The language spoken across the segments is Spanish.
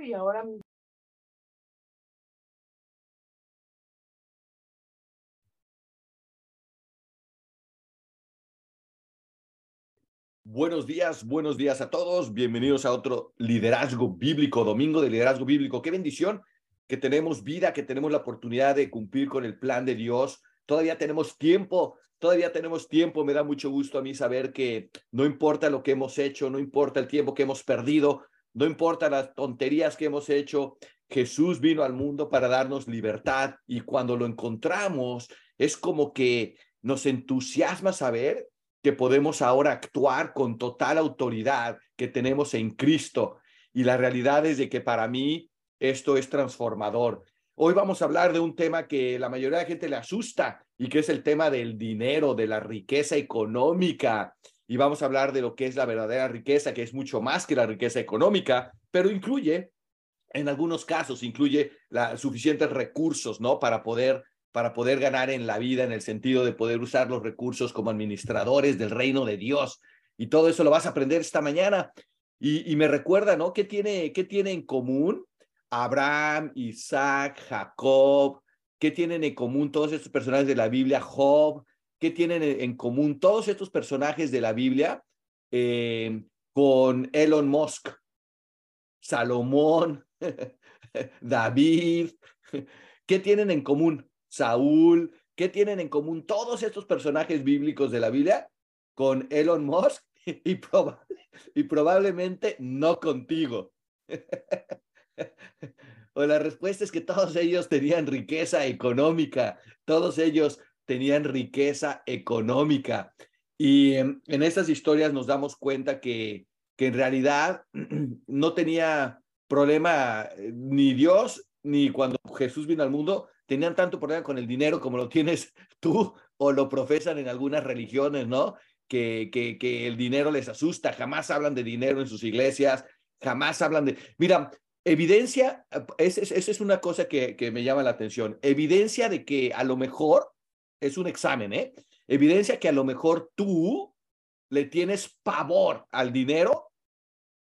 y ahora Buenos días, buenos días a todos. Bienvenidos a otro liderazgo bíblico, domingo de liderazgo bíblico. Qué bendición que tenemos vida, que tenemos la oportunidad de cumplir con el plan de Dios. Todavía tenemos tiempo, todavía tenemos tiempo. Me da mucho gusto a mí saber que no importa lo que hemos hecho, no importa el tiempo que hemos perdido, no importa las tonterías que hemos hecho. Jesús vino al mundo para darnos libertad y cuando lo encontramos es como que nos entusiasma saber que podemos ahora actuar con total autoridad que tenemos en Cristo. Y la realidad es de que para mí esto es transformador. Hoy vamos a hablar de un tema que la mayoría de la gente le asusta y que es el tema del dinero, de la riqueza económica. Y vamos a hablar de lo que es la verdadera riqueza, que es mucho más que la riqueza económica, pero incluye, en algunos casos, incluye la, suficientes recursos, ¿no? Para poder para poder ganar en la vida en el sentido de poder usar los recursos como administradores del reino de Dios. Y todo eso lo vas a aprender esta mañana. Y, me recuerda, ¿no? ¿Qué tiene, ¿Qué tiene en común Abraham, Isaac, Jacob? ¿Qué tienen en común todos estos personajes de la Biblia? Job. ¿Qué tienen en común todos estos personajes de la Biblia eh, con Elon Musk, Salomón, David? ¿Qué tienen en común? Saúl, ¿qué tienen en común todos estos personajes bíblicos de la Biblia con Elon Musk y, y probablemente no contigo? o la respuesta es que todos ellos tenían riqueza económica, todos ellos tenían riqueza económica. Y en, en estas historias nos damos cuenta que, que en realidad no tenía problema eh, ni Dios ni cuando Jesús vino al mundo, tenían tanto problema con el dinero como lo tienes tú o lo profesan en algunas religiones, ¿no? Que, que, que el dinero les asusta, jamás hablan de dinero en sus iglesias, jamás hablan de... Mira, evidencia, esa es, es, una cosa que, que me llama la atención, evidencia de que a lo mejor es un examen, ¿eh? Evidencia que a lo mejor tú le tienes pavor al dinero,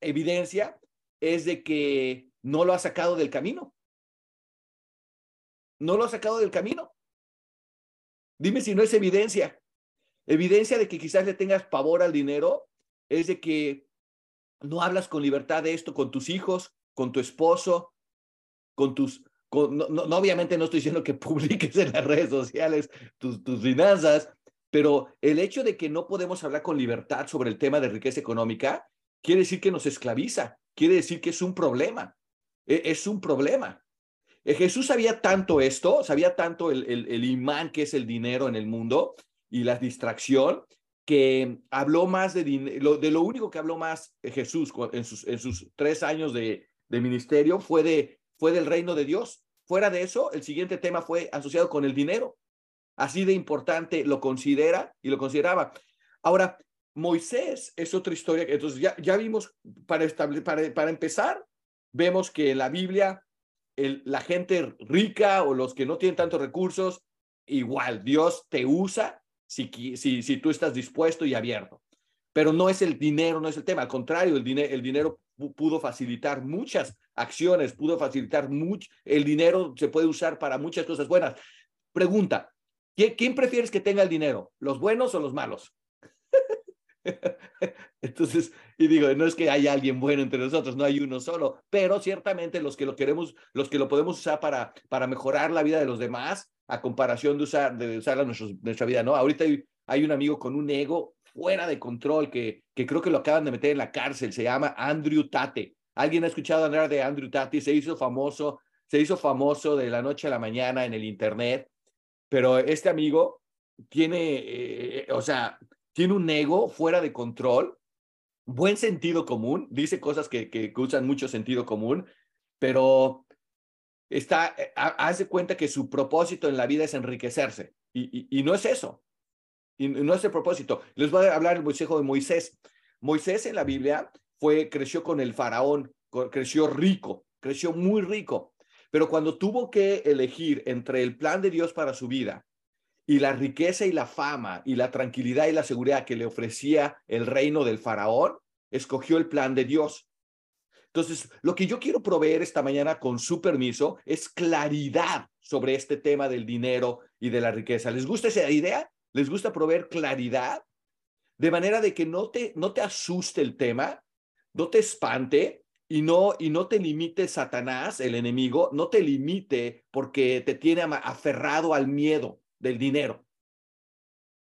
evidencia es de que no lo has sacado del camino no lo ha sacado del camino. Dime si no es evidencia. Evidencia de que quizás le tengas pavor al dinero es de que no hablas con libertad de esto con tus hijos, con tu esposo, con tus... no, obviamente no estoy diciendo que publiques en las redes sociales tus, tus finanzas, pero el hecho de que no podemos hablar con libertad sobre el tema de riqueza económica quiere decir que nos esclaviza, quiere decir que es un problema, e, es un problema. Eh, Jesús sabía tanto esto, sabía tanto el, imán que es el dinero en el mundo y la distracción, que habló más de lo único que habló más Jesús en sus, tres años de ministerio fue, de, fue del reino de Dios. Fuera de eso, el siguiente tema fue asociado con el dinero. Así de importante lo considera y lo consideraba. Ahora, Moisés es otra historia. Entonces, ya, ya vimos, para, para, para empezar, vemos que la Biblia la gente rica o los que no tienen tantos recursos, igual, Dios te usa si, si, si tú estás dispuesto y abierto. Pero no es el dinero, no es el tema. Al contrario, el, dinero el dinero pudo facilitar muchas acciones, pudo facilitar mucho. El dinero se puede usar para muchas cosas buenas. Pregunta, ¿quién prefieres que tenga el dinero? ¿Los buenos o los malos? Entonces, y digo, no es que haya alguien bueno entre nosotros, no hay uno solo, pero ciertamente los que lo queremos, los que lo podemos usar para, para mejorar la vida de los demás, a comparación de usar, de usar nuestra vida, ¿no? Ahorita hay, hay, un amigo con un ego fuera de control que, que creo que lo acaban de meter en la cárcel, se llama Andrew Tate. ¿Alguien ha escuchado hablar de Andrew Tate? Se hizo famoso, se hizo famoso de la noche a la mañana en el internet, pero este amigo tiene, eh, o sea, tiene un ego fuera de control, buen sentido común, dice cosas que, que, usan mucho sentido común, pero está, eh, hace cuenta que su propósito en la vida es enriquecerse y, y, no es eso, y no es el propósito. Les voy a hablar el consejo de Moisés. Moisés en la Biblia fue, creció con el faraón, creció rico, creció muy rico, pero cuando tuvo que elegir entre el plan de Dios para su vida y la riqueza y la fama y la tranquilidad y la seguridad que le ofrecía el reino del faraón, escogió el plan de Dios. Entonces, lo que yo quiero proveer esta mañana, con su permiso, es claridad sobre este tema del dinero y de la riqueza. ¿Les gusta esa idea? ¿Les gusta proveer claridad? De manera de que no te, no te asuste el tema, no te espante y no, y no te limite Satanás, el enemigo, no te limite porque te tiene aferrado al miedo del dinero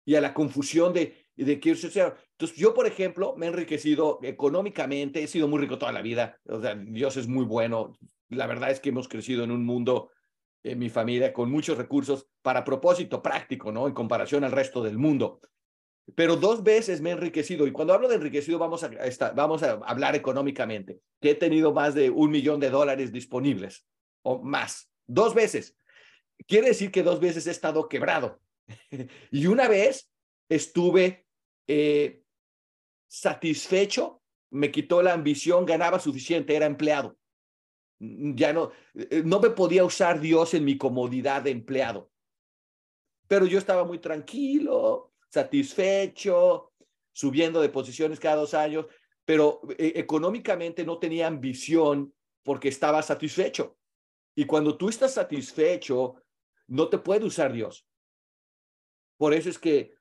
y a la confusión de, de que entonces yo por ejemplo me he enriquecido económicamente he sido muy rico toda la vida o sea Dios es muy bueno la verdad es que hemos crecido en un mundo en mi familia con muchos recursos para propósito práctico no en comparación al resto del mundo. Pero dos veces me he enriquecido y cuando hablo de enriquecido vamos a, vamos a hablar económicamente. Que he tenido más de un millón de dólares disponibles o más. Dos veces. Quiere decir que dos veces he estado quebrado. Y una vez estuve eh, satisfecho, me quitó la ambición, ganaba suficiente, era empleado. Ya no, eh, no me podía usar Dios en mi comodidad de empleado. Pero yo estaba muy tranquilo, satisfecho, subiendo de posiciones cada dos años, pero eh, económicamente no tenía ambición porque estaba satisfecho. Y cuando tú estás satisfecho, no te puede usar Dios. Por eso es que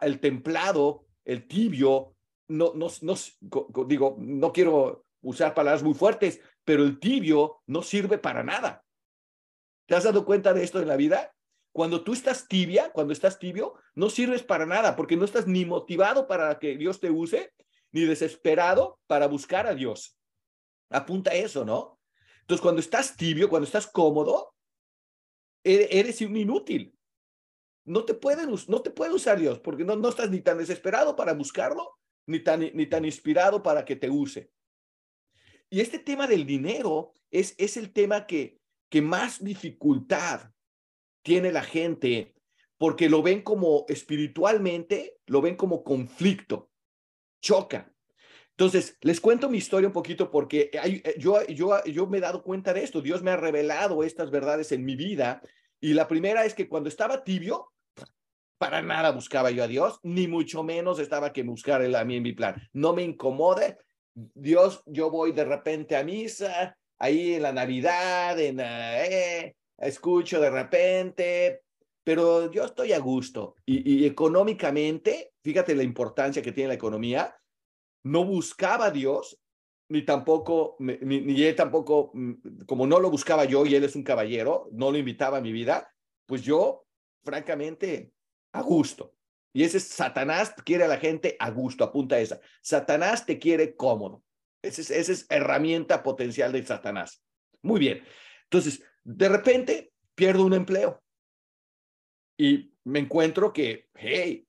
el templado, el tibio, no, no, no, digo, no quiero usar palabras muy fuertes, pero el tibio no sirve para nada. ¿Te has dado cuenta de esto en la vida? Cuando tú estás tibia, cuando estás tibio, no sirves para nada porque no estás ni motivado para que Dios te use, ni desesperado para buscar a Dios. Apunta eso, ¿no? Entonces, cuando estás tibio, cuando estás cómodo, eres un inútil no te, pueden, no te puede usar Dios porque no, no estás ni tan desesperado para buscarlo, ni tan, ni tan inspirado para que te use. Y este tema del dinero es, es el tema que, que más dificultad tiene la gente porque lo ven como espiritualmente, lo ven como conflicto, choca. Entonces, les cuento mi historia un poquito porque hay, yo, yo, yo me he dado cuenta de esto. Dios me ha revelado estas verdades en mi vida. Y la primera es que cuando estaba tibio, para nada buscaba yo a Dios, ni mucho menos estaba que buscar él a mí en mi plan. No me incomode. Dios, yo voy de repente a misa, ahí en la Navidad, en eh, escucho de repente, pero yo estoy a gusto. Y, económicamente, fíjate la importancia que tiene la economía, no buscaba a Dios, ni tampoco, ni, ni, él tampoco, mm, como no lo buscaba yo y él es un caballero, no lo invitaba a mi vida, pues yo, francamente, a gusto. Y ese es Satanás quiere a la gente a gusto, apunta esa. Satanás te quiere cómodo. Esa es, esa es herramienta potencial de Satanás. Muy bien. Entonces, de repente pierdo un empleo y me encuentro que, hey,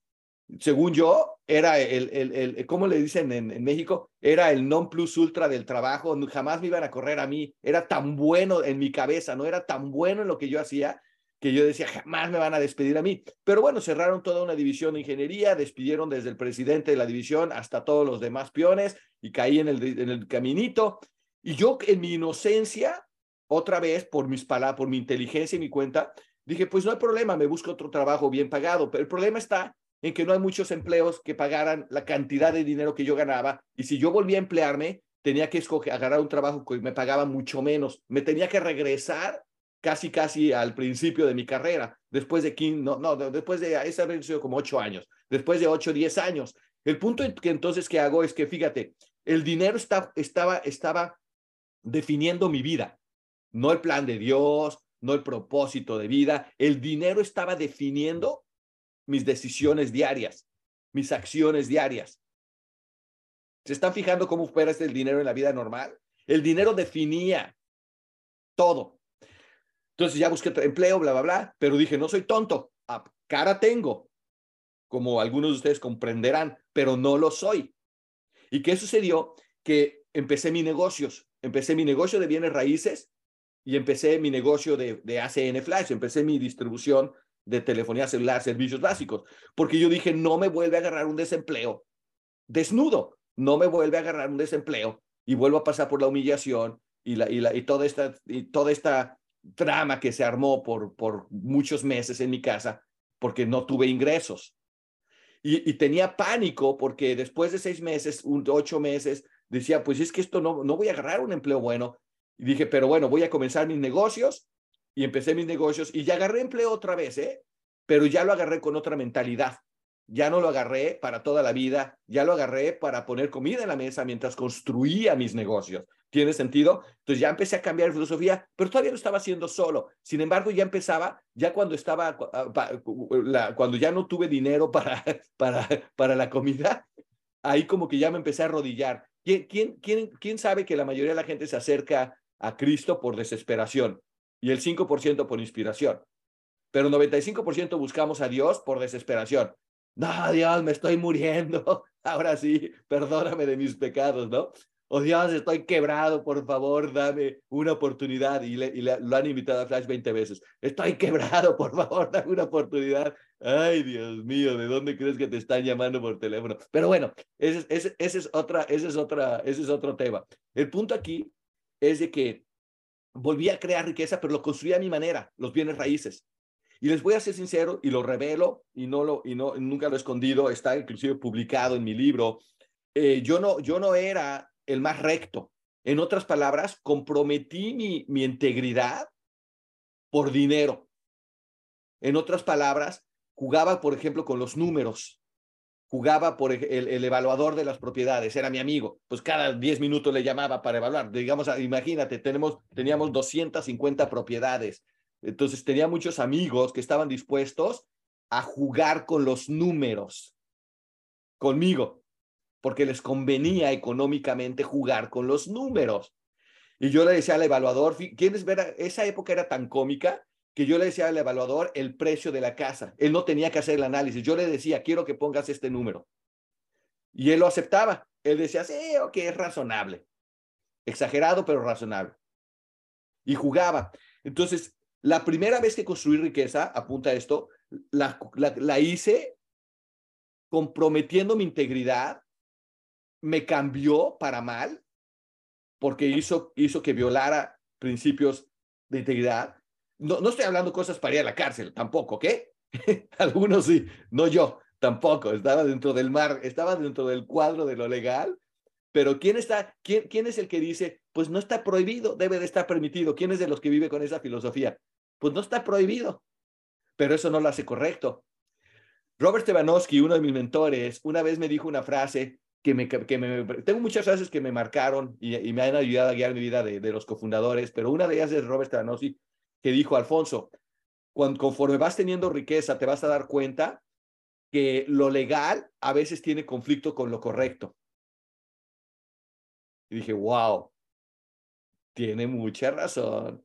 según yo, era el, el, el ¿cómo le dicen en, en, México? Era el non plus ultra del trabajo, jamás me iban a correr a mí, era tan bueno en mi cabeza, no era tan bueno en lo que yo hacía que yo decía, jamás me van a despedir a mí. Pero bueno, cerraron toda una división de ingeniería, despidieron desde el presidente de la división hasta todos los demás peones y caí en el, en el caminito. Y yo en mi inocencia, otra vez por mis palabras, por mi inteligencia y mi cuenta, dije, pues no hay problema, me busco otro trabajo bien pagado. Pero el problema está en que no hay muchos empleos que pagaran la cantidad de dinero que yo ganaba. Y si yo volvía a emplearme, tenía que escoger, agarrar un trabajo que me pagaba mucho menos. Me tenía que regresar casi, casi al principio de mi carrera, después de 15, no, no, después de, esa ha sido como ocho años, después de ocho, diez años. El punto que entonces que hago es que, fíjate, el dinero está, estaba, estaba definiendo mi vida, no el plan de Dios, no el propósito de vida, el dinero estaba definiendo mis decisiones diarias, mis acciones diarias. ¿Se están fijando cómo opera este el dinero en la vida normal? El dinero definía todo. Entonces ya busqué empleo, bla, bla, bla, pero dije, no soy tonto, cara tengo, como algunos de ustedes comprenderán, pero no lo soy. ¿Y qué sucedió? Que empecé mis negocios, empecé mi negocio de bienes raíces y empecé mi negocio de, de ACN Flash, empecé mi distribución de telefonía celular, servicios básicos, porque yo dije, no me vuelve a agarrar un desempleo desnudo, no me vuelve a agarrar un desempleo y vuelvo a pasar por la humillación y, la, y, la, y toda esta, y toda esta drama que se armó por, por muchos meses en mi casa porque no tuve ingresos. Y, tenía pánico porque después de seis meses, ocho meses, decía, pues es que esto no, no voy a agarrar un empleo bueno. Y dije, pero bueno, voy a comenzar mis negocios y empecé mis negocios y ya agarré empleo otra vez, ¿eh? Pero ya lo agarré con otra mentalidad. Ya no lo agarré para toda la vida, ya lo agarré para poner comida en la mesa mientras construía mis negocios. ¿Tiene sentido? Entonces ya empecé a cambiar filosofía, pero todavía lo estaba haciendo solo. Sin embargo, ya empezaba, ya cuando estaba, ah, cuando ya no tuve dinero para, para, para la comida, ahí como que ya me empecé a arrodillar. ¿Quién, quién, quién, quién sabe que la mayoría de la gente se acerca a Cristo por desesperación y el 5% por inspiración? Pero 95% buscamos a Dios por desesperación. No, Dios, me estoy muriendo. Ahora sí, perdóname de mis pecados, ¿no? Oh Dios, estoy quebrado, por favor, dame una oportunidad. Y, le, lo han invitado a Flash 20 veces. Estoy quebrado, por favor, dame una oportunidad. Ay, Dios mío, ¿de dónde crees que te están llamando por teléfono? Pero bueno, ese, ese, ese, es, otra, ese, es, otra, ese es otro tema. El punto aquí es de que volví a crear riqueza, pero lo construí a mi manera, los bienes raíces. Y les voy a ser sincero y lo revelo y no lo y no nunca lo he escondido, está inclusive publicado en mi libro. Eh, yo no yo no era el más recto. En otras palabras, comprometí mi, mi integridad por dinero. En otras palabras, jugaba, por ejemplo, con los números. Jugaba por el, el, evaluador de las propiedades, era mi amigo. Pues cada 10 minutos le llamaba para evaluar. Digamos, imagínate, tenemos, teníamos 250 propiedades. Entonces tenía muchos amigos que estaban dispuestos a jugar con los números conmigo porque les convenía económicamente jugar con los números. Y yo le decía al evaluador, ¿quieres ver? Esa época era tan cómica que yo le decía al evaluador el precio de la casa. Él no tenía que hacer el análisis. Yo le decía, quiero que pongas este número. Y él lo aceptaba. Él decía, sí, ok, es razonable. Exagerado, pero razonable. Y jugaba. Entonces, la primera vez que construí riqueza, apunta esto, la, la, hice comprometiendo mi integridad me cambió para mal porque hizo, hizo que violara principios de integridad. No, no estoy hablando cosas para ir a la cárcel, tampoco, ¿ok? Algunos sí, no yo, tampoco. Estaba dentro del mar, estaba dentro del cuadro de lo legal, pero ¿quién está, quién, quién es el que dice, pues no está prohibido, debe de estar permitido? ¿Quién es de los que vive con esa filosofía? Pues no está prohibido, pero eso no lo hace correcto. Robert Stevanowski, uno de mis mentores, una vez me dijo una frase que me, que me, tengo muchas frases que me marcaron y, me han ayudado a guiar mi vida de, los cofundadores, pero una de ellas es Robert Stranosi, que dijo, Alfonso, cuando, conforme vas teniendo riqueza, te vas a dar cuenta que lo legal a veces tiene conflicto con lo correcto. Y dije, wow, tiene mucha razón.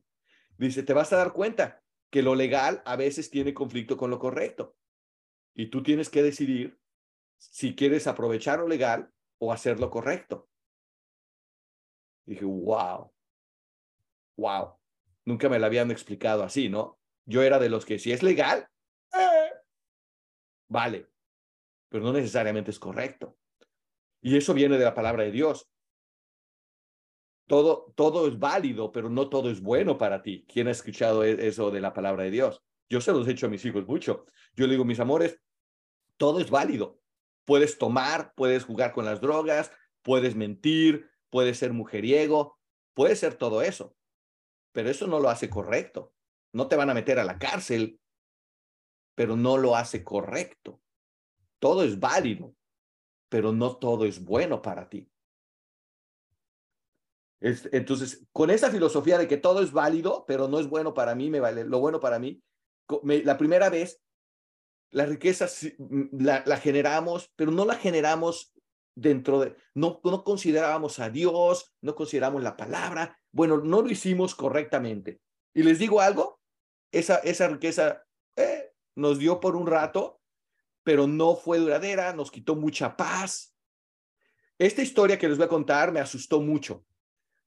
Dice, te vas a dar cuenta que lo legal a veces tiene conflicto con lo correcto. Y tú tienes que decidir si quieres aprovechar lo legal o hacer lo correcto. dije, wow, wow. Nunca me lo habían explicado así, ¿no? Yo era de los que si es legal, eh, vale, pero no necesariamente es correcto. Y eso viene de la palabra de Dios. Todo, es válido, pero no todo es bueno para ti. ¿Quién ha escuchado e-, eso de la palabra de Dios? Yo se los he hecho a mis hijos mucho. Yo le digo, mis amores, todo es válido, Puedes tomar, puedes jugar con las drogas, puedes mentir, puedes ser mujeriego, puede ser todo eso, pero eso no lo hace correcto. No te van a meter a la cárcel, pero no lo hace correcto. Todo es válido, pero no todo es bueno para ti. Entonces, con esa filosofía de que todo es válido, pero no es bueno para mí, me vale lo bueno para mí, la primera vez la riqueza mm, la, la, generamos, pero no la generamos dentro de, no, no considerábamos a Dios, no consideramos la palabra, bueno, no lo hicimos correctamente. Y les digo algo, esa, esa riqueza eh, nos dio por un rato, pero no fue duradera, nos quitó mucha paz. Esta historia que les voy a contar me asustó mucho,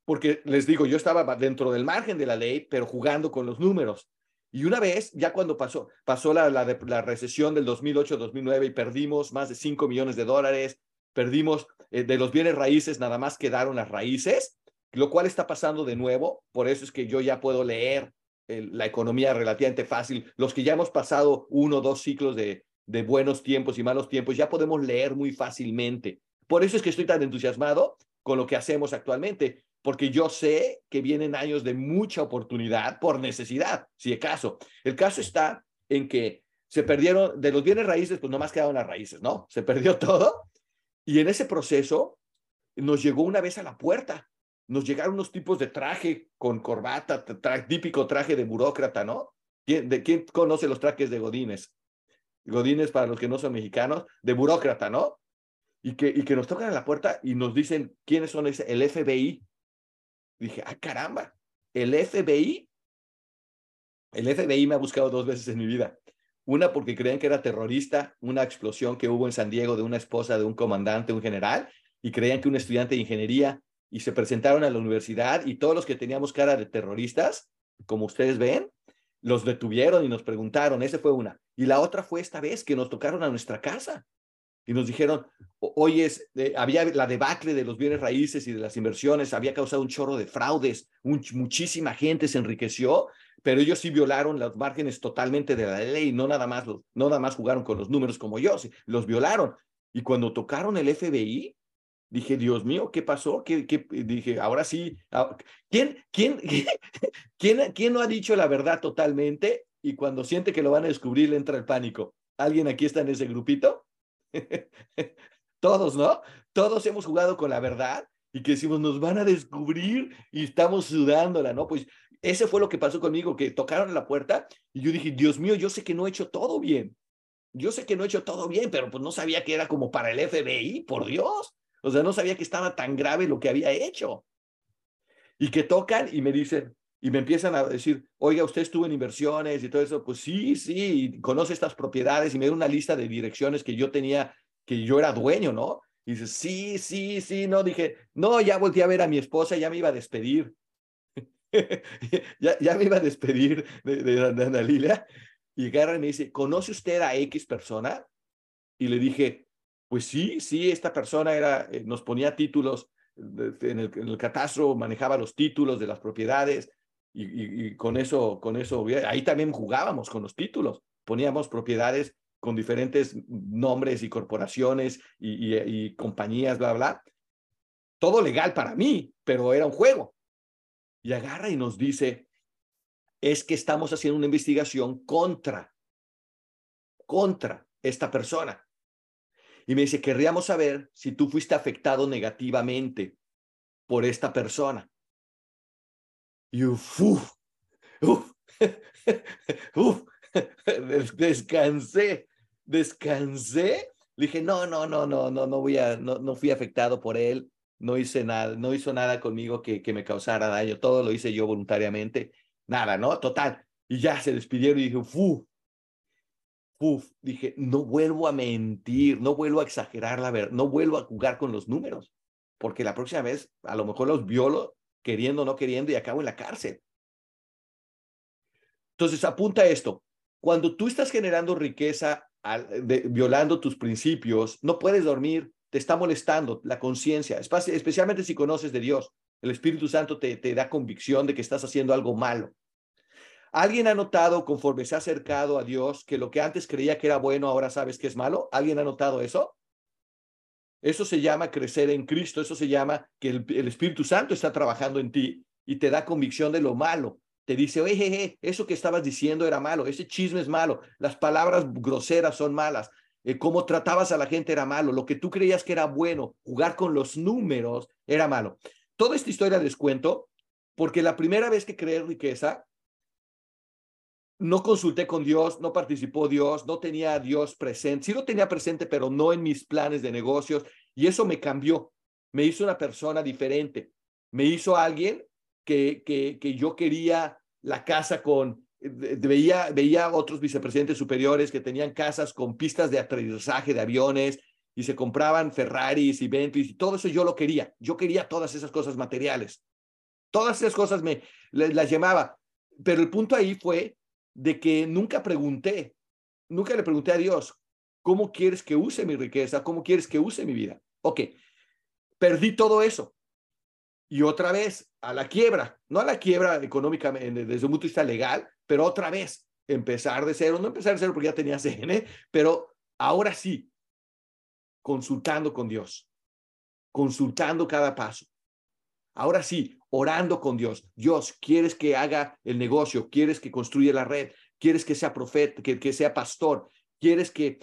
porque les digo, yo estaba dentro del margen de la ley, pero jugando con los números. Y una vez, ya cuando pasó, pasó la, la, la recesión del 2008-2009 y perdimos más de 5 millones de dólares, perdimos eh, de los bienes raíces, nada más quedaron las raíces, lo cual está pasando de nuevo. Por eso es que yo ya puedo leer la economía relativamente fácil. Los que ya hemos pasado uno o dos ciclos de, de buenos tiempos y malos tiempos, ya podemos leer muy fácilmente. Por eso es que estoy tan entusiasmado con lo que hacemos actualmente, porque yo sé que vienen años de mucha oportunidad por necesidad, si de caso. El caso está en que se perdieron, de los bienes raíces, pues nomás quedaron las raíces, ¿no? Se perdió todo. Y en ese proceso nos llegó una vez a la puerta, nos llegaron unos tipos de traje con corbata, típico traje de burócrata, ¿no? ¿Quién, de, ¿Quién conoce los trajes de Godines? Godines, para los que no son mexicanos, de burócrata, ¿no? Y que, y que nos tocan a la puerta y nos dicen quiénes son ese, el FBI. Dije, ah, caramba, el FBI. El FBI me ha buscado dos veces en mi vida. Una porque creían que era terrorista, una explosión que hubo en San Diego de una esposa de un comandante, un general, y creían que un estudiante de ingeniería, y se presentaron a la universidad y todos los que teníamos cara de terroristas, como ustedes ven, los detuvieron y nos preguntaron, esa fue una. Y la otra fue esta vez que nos tocaron a nuestra casa y nos dijeron, hoy es, eh, había la debacle de los bienes raíces y de las inversiones, había causado un chorro de fraudes, muchísima gente se enriqueció, pero ellos sí violaron los márgenes totalmente de la ley, no nada más, no nada más jugaron con los números como yo, los violaron. Y cuando tocaron el FBI, Dije, Dios mío, ¿qué pasó? ¿Qué, qué? Dije, ahora sí, ah, ¿quién, quién, quién, quién no ha dicho la verdad totalmente y cuando siente que lo van a descubrir le entra el pánico? ¿Alguien aquí está en ese grupito? Todos, ¿no? Todos hemos jugado con la verdad y que decimos, nos van a descubrir y estamos sudándola, ¿no? Pues ese fue lo que pasó conmigo, que tocaron la puerta y yo dije, Dios mío, yo sé que no he hecho todo bien. Yo sé que no he hecho todo bien, pero pues no sabía que era como para el FBI, por Dios. O sea, no sabía que estaba tan grave lo que había hecho. Y que tocan y me dicen, y me empiezan a decir, oiga, usted estuvo en inversiones y todo eso. Pues sí, sí, conoce estas propiedades y me dio una lista de direcciones que yo tenía, que yo era dueño, ¿no? Y dice, sí, sí, sí, no, dije, no, ya volteé a ver a mi esposa, ya me iba a despedir. ya, ya me iba a despedir de, de, de Ana Lilia. Y agarra y me dice, ¿conoce usted a X persona? Y le dije, pues sí, sí, esta persona era, eh, nos ponía títulos en el, en el, catastro, manejaba los títulos de las propiedades y, y, con eso, con eso, ahí también jugábamos con los títulos, poníamos propiedades con diferentes nombres y corporaciones y, y compañías, bla, bla. Todo legal para mí, pero era un juego. Y agarra y nos dice, es que estamos haciendo una investigación contra, contra esta persona. Y me dice, querríamos saber si tú fuiste afectado negativamente por esta persona. Y uf, uf, uf, descansé, descansé. Dije, no, no, no, no, no, no voy a, no, no fui afectado por él, no hice nada, no hizo nada conmigo que, que me causara daño, todo lo hice yo voluntariamente, nada, ¿no? Total. Y ya se despidieron y dije, uf, uf, dije, no vuelvo a mentir, no vuelvo a exagerar la verdad, no vuelvo a jugar con los números, porque la próxima vez a lo mejor los violo queriendo o no queriendo y acabo en la cárcel. Entonces, apunta esto. Cuando tú estás generando riqueza violando tus principios, no puedes dormir, te está molestando la conciencia, especialmente si conoces de Dios. El Espíritu Santo te, te da convicción de que estás haciendo algo malo. ¿Alguien ha notado conforme se ha acercado a Dios que lo que antes creía que era bueno ahora sabes que es malo? ¿Alguien ha notado eso? Eso se llama crecer en Cristo, eso se llama que el, Espíritu Santo está trabajando en ti y te da convicción de lo malo. Te dice, oye, eso que estabas diciendo era malo, ese chisme es malo, las palabras groseras son malas, eh, cómo tratabas a la gente era malo, lo que tú creías que era bueno, jugar con los números era malo. Toda esta historia les cuento porque la primera vez que creé riqueza, no consulté con Dios, no participó Dios, no tenía a Dios presente. Sí lo tenía presente, pero no en mis planes de negocios. Y eso me cambió. Me hizo una persona diferente. Me hizo alguien que, que, que yo quería la casa con, veía, veía otros vicepresidentes superiores que tenían casas con pistas de aterrizaje de aviones y se compraban Ferraris y Bentleys y todo eso yo lo quería. Yo quería todas esas cosas materiales. Todas esas cosas me las llamaba. Pero el punto ahí fue de que nunca pregunté, nunca le pregunté a Dios, ¿cómo quieres que use mi riqueza? ¿Cómo quieres que use mi vida? Ok, perdí todo eso. Y otra vez a la quiebra, no a la quiebra económica desde un punto de vista legal, pero otra vez empezar de cero, no empezar de cero porque ya tenía CN, pero ahora sí, consultando con Dios. consultando cada paso. Ahora sí, orando con Dios. Dios, ¿quieres que haga el negocio? ¿Quieres que construya la red? ¿Quieres que sea profeta, que, que sea pastor? ¿Quieres que,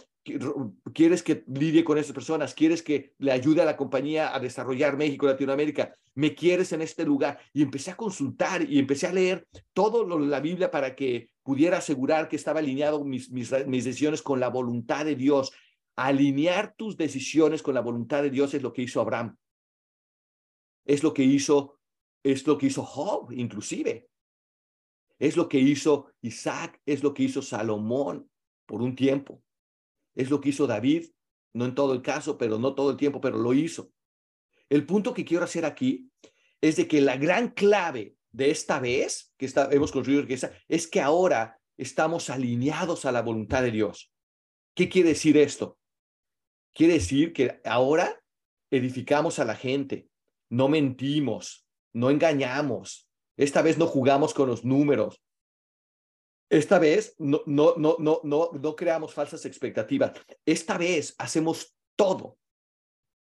quieres que lidie con esas personas? ¿Quieres que le ayude a la compañía a desarrollar México, Latinoamérica? ¿Me quieres en este lugar? Y empecé a consultar y empecé a leer todo lo de la Biblia para que pudiera asegurar que estaba alineado mis, mis, mis decisiones con la voluntad de Dios. Alinear tus decisiones con la voluntad de Dios es lo que hizo Abraham. Es lo que hizo, es lo que hizo Job, inclusive. Es lo que hizo Isaac, es lo que hizo Salomón por un tiempo. Es lo que hizo David, no en todo el caso, pero no todo el tiempo, pero lo hizo. El punto que quiero hacer aquí es de que la gran clave de esta vez que está, hemos construido riqueza es que ahora estamos alineados a la voluntad de Dios. ¿Qué quiere decir esto? Quiere decir que ahora edificamos a la gente, no mentimos, no engañamos, esta vez no jugamos con los números, esta vez no, no, no, no, no, no creamos falsas expectativas, esta vez hacemos todo,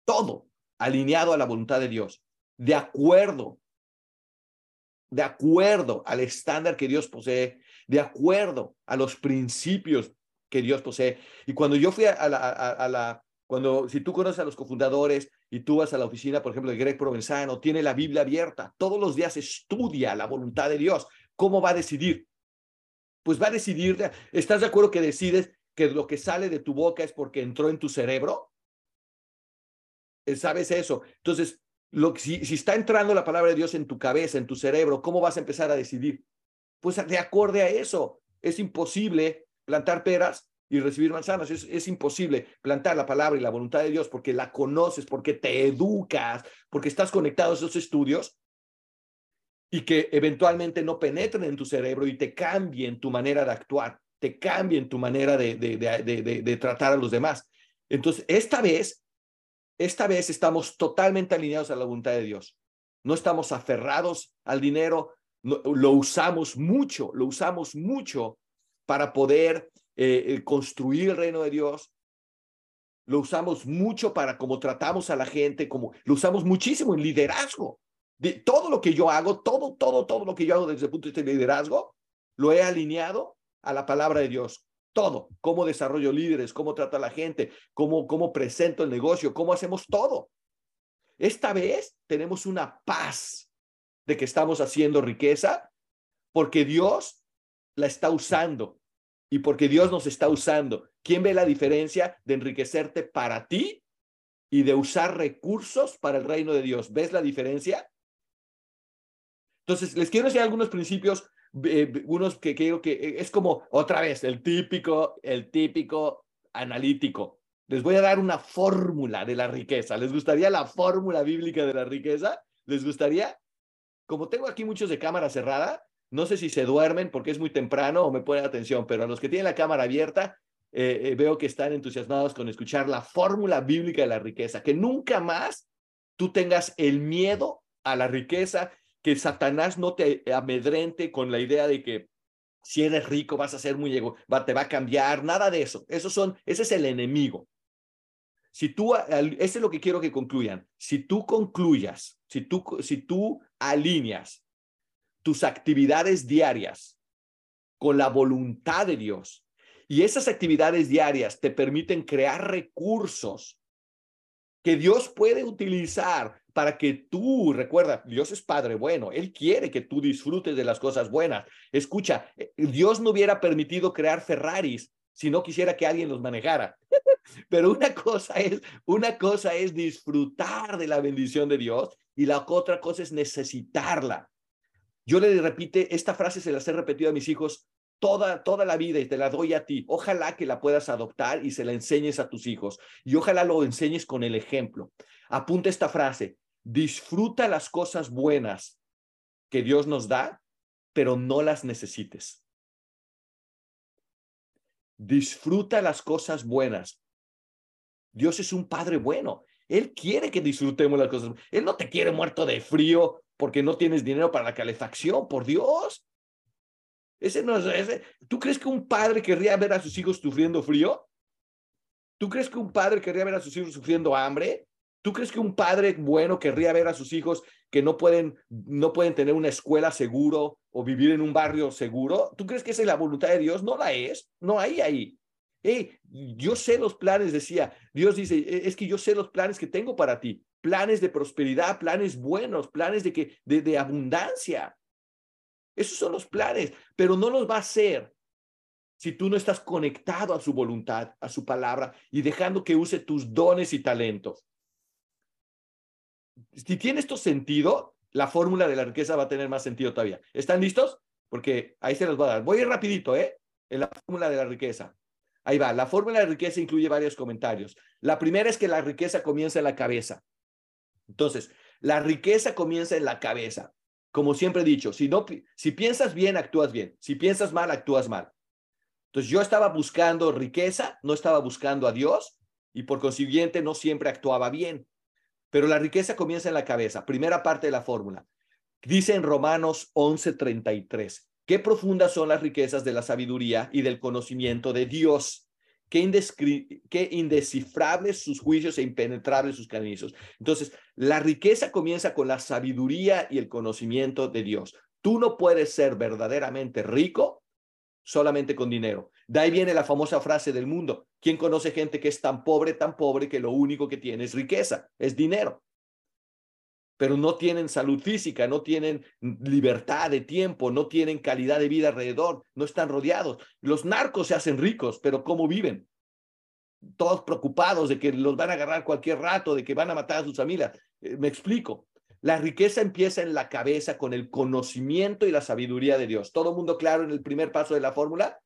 todo alineado a la voluntad de Dios, de acuerdo, de acuerdo al estándar que Dios posee, de acuerdo a los principios que Dios posee. Y cuando yo fui a la, a la cuando, si tú conoces a los cofundadores y tú vas a la oficina, por ejemplo, de Greg Provenzano, tiene la Biblia abierta, todos los días estudia la voluntad de Dios. ¿Cómo va a decidir? Pues va a decidir, ¿estás de acuerdo que decides que lo que sale de tu boca es porque entró en tu cerebro? Eh, ¿Sabes eso? Entonces, si, está entrando la palabra de Dios en tu cabeza, en tu cerebro, ¿cómo vas a empezar a decidir? Pues de acorde a eso. Es imposible plantar peras y recibir manzanas. Es, es, imposible plantar la palabra y la voluntad de Dios porque la conoces, porque te educas, porque estás conectado a esos estudios y que eventualmente no penetren en tu cerebro y te cambien tu manera de actuar, te cambien tu manera de, de, de, de tratar a los demás. Entonces, esta vez, esta vez estamos totalmente alineados a la voluntad de Dios. No estamos aferrados al dinero, no, lo usamos mucho, lo usamos mucho para poder eh, construir el reino de Dios. Lo usamos mucho para cómo tratamos a la gente, como lo usamos muchísimo en liderazgo. De todo lo que yo hago, todo, todo, todo lo que yo hago desde el punto de vista de liderazgo, lo he alineado a la palabra de Dios. Todo, cómo desarrollo líderes, cómo trato a la gente, cómo, cómo presento el negocio, cómo hacemos todo. Esta vez tenemos una paz de que estamos haciendo riqueza porque Dios la está usando y porque Dios nos está usando. ¿Quién ve la diferencia de enriquecerte para ti y de usar recursos para el reino de Dios? ¿Ves la diferencia? Entonces, les quiero decir algunos principios, eh, unos que creo que eh, es como otra vez el típico, el típico analítico. Les voy a dar una fórmula de la riqueza. ¿Les gustaría la fórmula bíblica de la riqueza? ¿Les gustaría? Como tengo aquí muchos de cámara cerrada, no sé si se duermen porque es muy temprano o me ponen atención, pero a los que tienen la cámara abierta, eh, eh, veo que están entusiasmados con escuchar la fórmula bíblica de la riqueza, que nunca más tú tengas el miedo a la riqueza, que Satanás no te amedrente con la idea de que si eres rico vas a ser muy ego, va, te va a cambiar, nada de eso. Esos son, ese es el enemigo. Si tú, ese es lo que quiero que concluyan. Si tú concluyas, si tú, si tú alineas tus actividades diarias con la voluntad de Dios. Y esas actividades diarias te permiten crear recursos que Dios puede utilizar para que tú, recuerda, Dios es Padre bueno, Él quiere que tú disfrutes de las cosas buenas. Escucha, eh, Dios no hubiera permitido crear Ferraris si no quisiera que alguien los manejara. Pero una cosa es, una cosa es disfrutar de la bendición de Dios y la otra cosa es necesitarla. Yo le repite, esta frase se las he repetido a mis hijos toda, toda la vida y te la doy a ti. Ojalá que la puedas adoptar y se la enseñes a tus hijos. Y ojalá lo enseñes con el ejemplo. Apunta esta frase, disfruta las cosas buenas que Dios nos da, pero no las necesites. Disfruta las cosas buenas. Dios es un Padre bueno. Él quiere que disfrutemos las cosas. Él no te quiere muerto de frío porque no tienes dinero para la calefacción, por Dios. Ese no es. ¿Tú crees que un padre querría ver a sus hijos sufriendo frío? ¿Tú crees que un padre querría ver a sus hijos sufriendo hambre? ¿Tú crees que un padre bueno querría ver a sus hijos que no pueden, no pueden tener una escuela seguro o vivir en un barrio seguro? ¿Tú crees que esa es la voluntad de Dios? No la es, no hay ahí. Hey, yo sé los planes, decía, Dios dice, e, es que yo sé los planes que tengo para ti, planes de prosperidad, planes buenos, planes de, que, de, abundancia. Esos son los planes, pero no los va a hacer si tú no estás conectado a su voluntad, a su palabra y dejando que use tus dones y talentos. Si tiene esto sentido, la fórmula de la riqueza va a tener más sentido todavía. ¿Están listos? Porque ahí se los va a dar. Voy a ir rapidito, ¿eh? En la fórmula de la riqueza. Ahí va. La fórmula de riqueza incluye varios comentarios. La primera es que la riqueza comienza en la cabeza. Entonces, la riqueza comienza en la cabeza. Como siempre he dicho, si, no, si piensas bien, actúas bien. Si piensas mal, actúas mal. Entonces, yo estaba buscando riqueza, no estaba buscando a Dios y por consiguiente no siempre actuaba bien. Pero la riqueza comienza en la cabeza. Primera parte de la fórmula. Dice en Romanos 11:33, qué profundas son las riquezas de la sabiduría y del conocimiento de Dios. Qué, indescifrables sus juicios e impenetrables sus caminos. Entonces, la riqueza comienza con la sabiduría y el conocimiento de Dios. Tú no puedes ser verdaderamente rico solamente con dinero. De ahí viene la famosa frase del mundo. ¿Quién conoce gente que es tan pobre, tan pobre que lo único que tiene es riqueza, es dinero? Pero no tienen salud física, no tienen libertad de tiempo, no tienen calidad de vida alrededor, no están rodeados. Los narcos se hacen ricos, pero ¿cómo viven? Todos preocupados de que los van a agarrar cualquier rato, de que van a matar a sus familias. Eh, me explico. La riqueza empieza en la cabeza con el conocimiento y la sabiduría de Dios. ¿Todo mundo claro en el primer paso de la fórmula?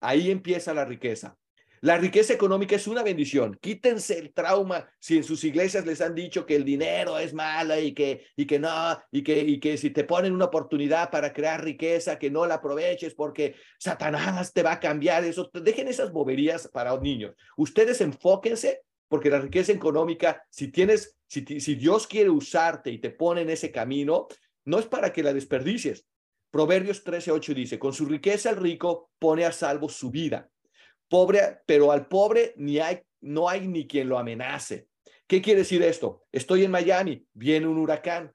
Ahí empieza la riqueza. La riqueza económica es una bendición. Quítense el trauma si en sus iglesias les han dicho que el dinero es malo y que, y que no, y que, y que si te ponen una oportunidad para crear riqueza, que no la aproveches porque Satanás te va a cambiar eso. Dejen esas boberías para niños. Ustedes enfóquense porque la riqueza económica, si tienes, si, si Dios quiere usarte y te pone en ese camino, no es para que la desperdicies. Proverbios 13:8 dice, con su riqueza el rico pone a salvo su vida. Pobre, pero al pobre ni hay, no hay ni quien lo amenace. ¿Qué quiere decir esto? Estoy en Miami, viene un huracán.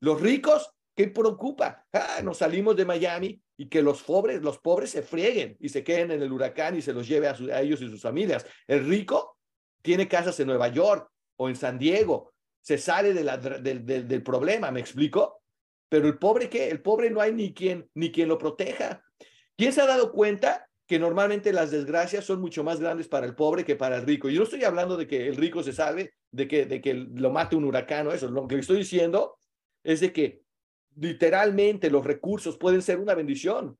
Los ricos, ¿qué preocupa? Ah, nos salimos de Miami y que los pobres, los pobres se frieguen y se queden en el huracán y se los lleve a, ellos y sus familias. El rico tiene casas en Nueva York o en San Diego, se sale del problema, ¿me explico? Pero el pobre, ¿qué? El pobre no hay ni quien, ni quien lo proteja. ¿Quién se ha dado cuenta que normalmente las desgracias son mucho más grandes para el pobre que para el rico? Yo no estoy hablando de que el rico se salve, de que, de que lo mate un huracán o eso. Lo que estoy diciendo es de que literalmente los recursos pueden ser una bendición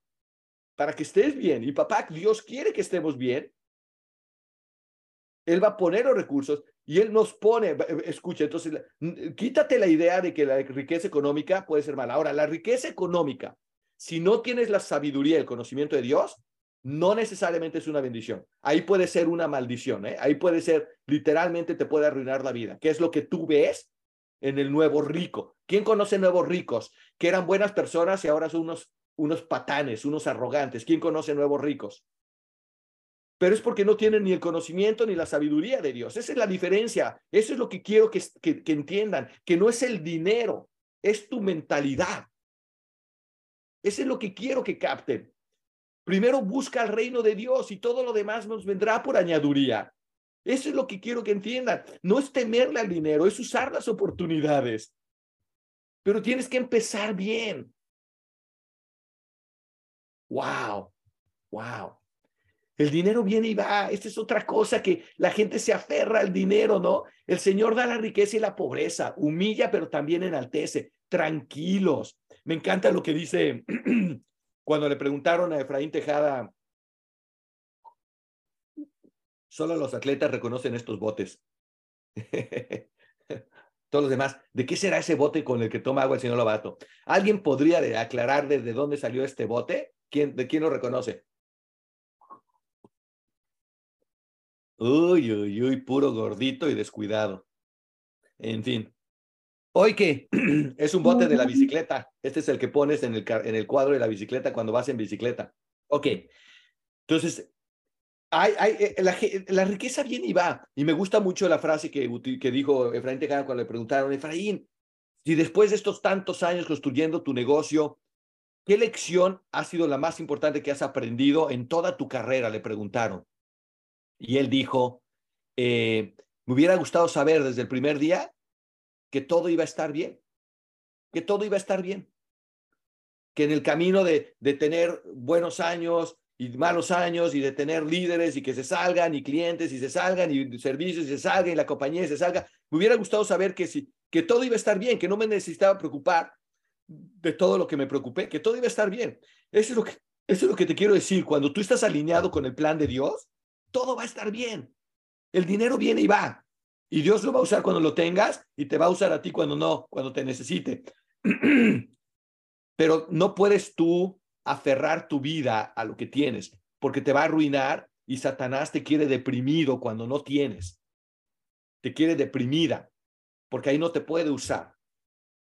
para que estés bien. Y papá, Dios quiere que estemos bien. Él va a poner los recursos y Él nos pone, escucha, entonces, quítate la idea de que la riqueza económica puede ser mala. Ahora, la riqueza económica, si no tienes la sabiduría el conocimiento de Dios, no necesariamente es una bendición. Ahí puede ser una maldición, ¿eh? ahí puede ser, literalmente te puede arruinar la vida, que es lo que tú ves en el nuevo rico. ¿Quién conoce nuevos ricos? Que eran buenas personas y ahora son unos, unos patanes, unos arrogantes. ¿Quién conoce nuevos ricos? pero es porque no tienen ni el conocimiento ni la sabiduría de Dios. Esa es la diferencia. Eso es lo que quiero que, que, entiendan, que no es el dinero, es tu mentalidad. Eso es lo que quiero que capten. Primero busca el reino de Dios y todo lo demás nos vendrá por añaduría. Eso es lo que quiero que entiendan. No es temerle al dinero, es usar las oportunidades. Pero tienes que empezar bien. Wow, wow. El dinero viene y va. Esta es otra cosa que la gente se aferra al dinero, ¿no? El Señor da la riqueza y la pobreza, humilla, pero también enaltece. Tranquilos. Me encanta lo que dice cuando le preguntaron a Efraín Tejada, solo los atletas reconocen estos botes. Todos los demás, ¿de qué será ese bote con el que toma agua el señor Lobato? ¿Alguien podría aclarar desde dónde salió este bote? ¿Quién, ¿De quién lo reconoce? Uy, uy, uy, puro gordito y descuidado. En fin. Hoy que es un bote de la bicicleta. Este es el que pones en el, en el cuadro de la bicicleta cuando vas en bicicleta. Ok. Entonces, hay, hay, eh, la, la, riqueza viene y va. Y me gusta mucho la frase que, que dijo Efraín Tejada cuando le preguntaron, Efraín, si después de estos tantos años construyendo tu negocio, ¿qué lección ha sido la más importante que has aprendido en toda tu carrera? Le preguntaron. Y él dijo, eh, me hubiera gustado saber desde el primer día que todo iba a estar bien, que todo iba a estar bien, que en el camino de, de tener buenos años y malos años y de tener líderes y que se salgan y clientes y se salgan y servicios y se salgan y la compañía y se salga, me hubiera gustado saber que, si, que todo iba a estar bien, que no me necesitaba preocupar de todo lo que me preocupé, que todo iba a estar bien. Eso es lo que, eso es lo que te quiero decir. Cuando tú estás alineado con el plan de Dios, todo va a estar bien. El dinero viene y va. Y Dios lo va a usar cuando lo tengas y te va a usar a ti cuando no, cuando te necesite. Pero no puedes tú aferrar tu vida a lo que tienes, porque te va a arruinar y Satanás te quiere deprimido cuando no tienes. Te quiere deprimida, porque ahí no te puede usar.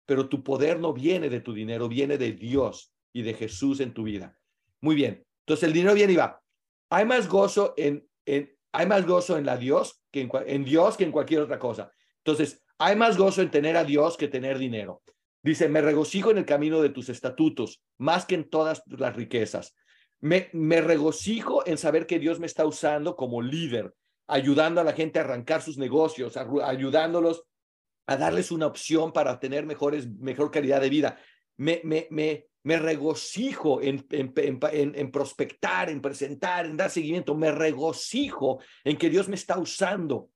Pero tu poder no viene de tu dinero, viene de Dios y de Jesús en tu vida. Muy bien. Entonces el dinero viene y va. Hay más gozo en, en hay más gozo en la Dios que en, Dios que en cualquier otra cosa. Entonces, hay más gozo en tener a Dios que tener dinero. Dice, me regocijo en el camino de tus estatutos, más que en todas las riquezas. Me, regocijo en saber que Dios me está usando como líder, ayudando a la gente a arrancar sus negocios, ayudándolos a darles una opción para tener mejores, mejor calidad de vida. Me, me regocijo en, en, prospectar, en presentar, en dar seguimiento, me regocijo en que Dios me está usando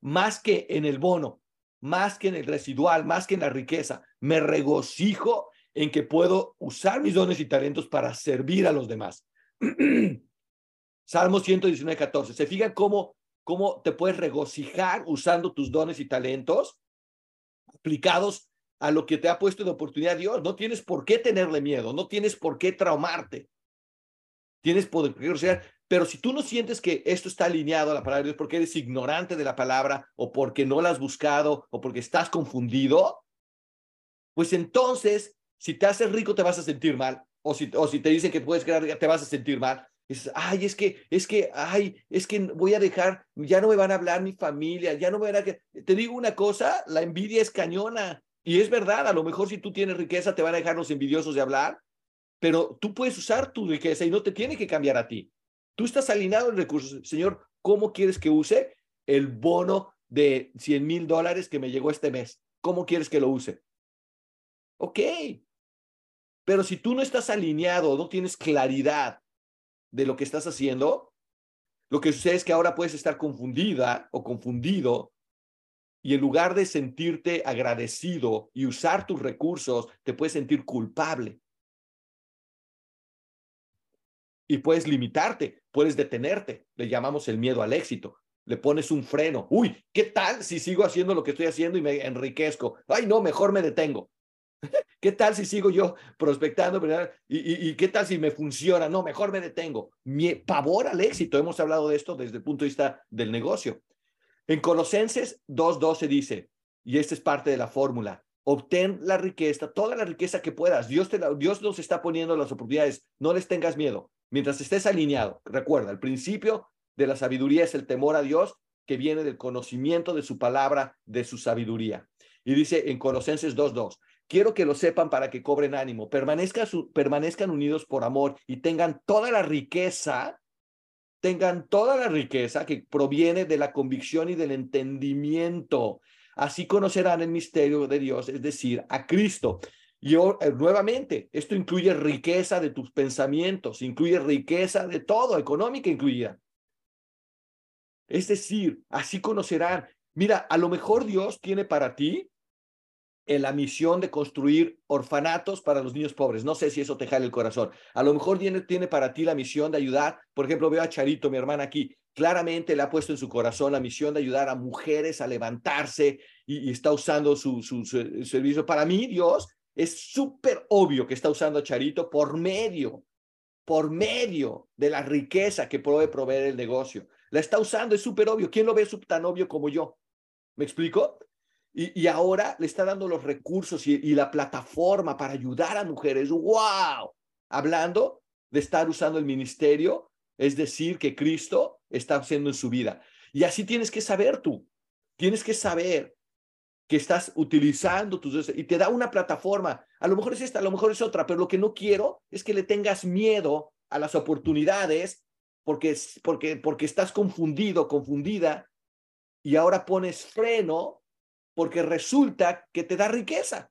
más que en el bono, más que en el residual, más que en la riqueza. Me regocijo en que puedo usar mis dones y talentos para servir a los demás. Salmo 119, 14. ¿Se fijan cómo, cómo te puedes regocijar usando tus dones y talentos aplicados a lo que te ha puesto de oportunidad Dios. No tienes por qué tenerle miedo, no tienes por qué traumarte. Tienes poder, pero si tú no sientes que esto está alineado a la palabra de Dios porque eres ignorante de la palabra o porque no la has buscado o porque estás confundido, pues entonces, si te haces rico te vas a sentir mal. O si, o si te dicen que puedes crear, te vas a sentir mal. Dices, ay, es que, es que, ay, es que voy a dejar, ya no me van a hablar mi familia, ya no me van a... Te digo una cosa, la envidia es cañona. Y es verdad, a lo mejor si tú tienes riqueza te van a dejar los envidiosos de hablar, pero tú puedes usar tu riqueza y no te tiene que cambiar a ti. Tú estás alineado en recursos. Señor, ¿cómo quieres que use el bono de 100 mil dólares que me llegó este mes? ¿Cómo quieres que lo use? Ok. Pero si tú no estás alineado, no tienes claridad de lo que estás haciendo, lo que sucede es que ahora puedes estar confundida o confundido y en lugar de sentirte agradecido y usar tus recursos, te puedes sentir culpable. Y puedes limitarte, puedes detenerte. Le llamamos el miedo al éxito. Le pones un freno. Uy, ¿qué tal si sigo haciendo lo que estoy haciendo y me enriquezco? Ay, no, mejor me detengo. ¿Qué tal si sigo yo prospectando? ¿Y, qué tal si me funciona? No, mejor me detengo. Mi pavor al éxito. Hemos hablado de esto desde el punto de vista del negocio. En Colosenses 2.12 dice, y esta es parte de la fórmula, obtén la riqueza, toda la riqueza que puedas. Dios, te Dios nos está poniendo las oportunidades. No les tengas miedo. Mientras estés alineado, recuerda, el principio de la sabiduría es el temor a Dios que viene del conocimiento de su palabra, de su sabiduría. Y dice en Colosenses 2.2, quiero que lo sepan para que cobren ánimo, permanezcan, permanezcan unidos por amor y tengan toda la riqueza tengan toda la riqueza que proviene de la convicción y del entendimiento. Así conocerán el misterio de Dios, es decir, a Cristo. Y eh, nuevamente, esto incluye riqueza de tus pensamientos, incluye riqueza de todo, económica incluida. Es decir, así conocerán. Mira, a lo mejor Dios tiene para ti en la misión de construir orfanatos para los niños pobres. No sé si eso te jale el corazón. A lo mejor tiene, para ti la misión de ayudar. Por ejemplo, veo a Charito, mi hermana aquí. Claramente le ha puesto en su corazón la misión de ayudar a mujeres a levantarse y, está usando su, su, servicio. Para mí, Dios, es súper obvio que está usando a Charito por medio, por medio de la riqueza que puede proveer el negocio. La está usando, es súper obvio. ¿Quién lo ve tan obvio como yo? ¿Me explico? Y, ahora le está dando los recursos y, la plataforma para ayudar a mujeres. ¡Wow! Hablando de estar usando el ministerio es decir que Cristo está haciendo en su vida. Y así tienes que saber tú. Tienes que saber que estás utilizando tus y te da una plataforma. A lo mejor es esta, a lo mejor es otra, pero lo que no quiero es que le tengas miedo a las oportunidades porque, porque, porque estás confundido, confundida y ahora pones freno porque resulta que te da riqueza.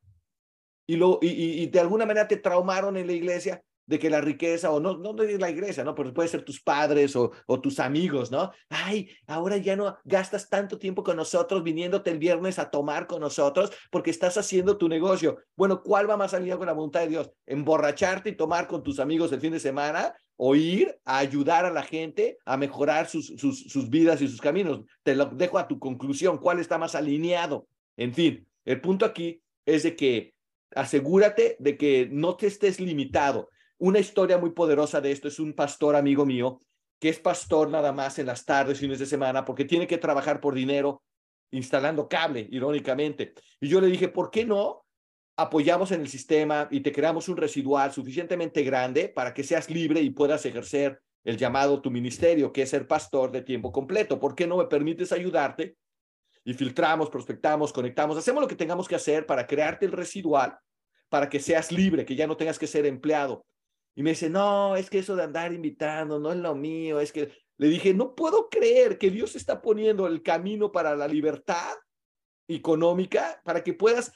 Y, lo, y, y de alguna manera te traumaron en la iglesia de que la riqueza, o no, no de la iglesia, ¿no? Pero puede ser tus padres o, o, tus amigos, ¿no? Ay, ahora ya no gastas tanto tiempo con nosotros viniéndote el viernes a tomar con nosotros porque estás haciendo tu negocio. Bueno, ¿cuál va más alineado con la voluntad de Dios? ¿Emborracharte y tomar con tus amigos el fin de semana? ¿O ir a ayudar a la gente a mejorar sus, sus, sus vidas y sus caminos? Te lo dejo a tu conclusión. ¿Cuál está más alineado? En fin, el punto aquí es de que asegúrate de que no te estés limitado una historia muy poderosa de esto es un pastor amigo mío que es pastor nada más en las tardes, fines de semana, porque tiene que trabajar por dinero instalando cable, irónicamente. Y yo le dije, ¿por qué no apoyamos en el sistema y te creamos un residual suficientemente grande para que seas libre y puedas ejercer el llamado tu ministerio, que es ser pastor de tiempo completo? ¿Por qué no me permites ayudarte? Y filtramos, prospectamos, conectamos, hacemos lo que tengamos que hacer para crearte el residual, para que seas libre, que ya no tengas que ser empleado. Y me dice, no, es que eso de andar invitando no es lo mío, es que le dije, no puedo creer que Dios está poniendo el camino para la libertad económica, para que puedas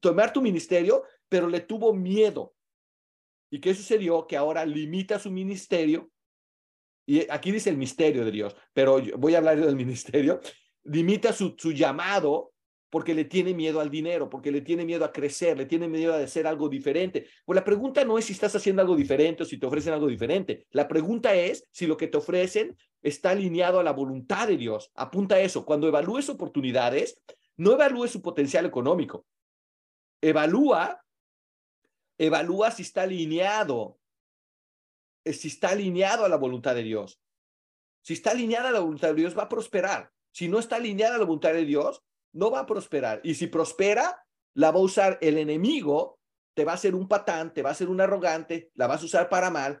tomar tu ministerio, pero le tuvo miedo. ¿Y qué sucedió? Que ahora limita su ministerio. Y aquí dice el misterio de Dios, pero voy a hablar del ministerio. Limita su, su llamado porque le tiene miedo al dinero, porque le tiene miedo a crecer, le tiene miedo a hacer algo diferente. Pues la pregunta no es si estás haciendo algo diferente o si te ofrecen algo diferente. La pregunta es si lo que te ofrecen está alineado a la voluntad de Dios. Apunta a eso. Cuando evalúes oportunidades, no evalúes su potencial económico. Evalúa, evalúa si está alineado, eh, si está alineado a la voluntad de Dios. Si está alineada a la voluntad de Dios, va a prosperar. Si no está alineada a la voluntad de Dios, no va a prosperar. Y si prospera, la va a usar el enemigo, te va a hacer un patán, te va a hacer un arrogante, la vas a usar para mal.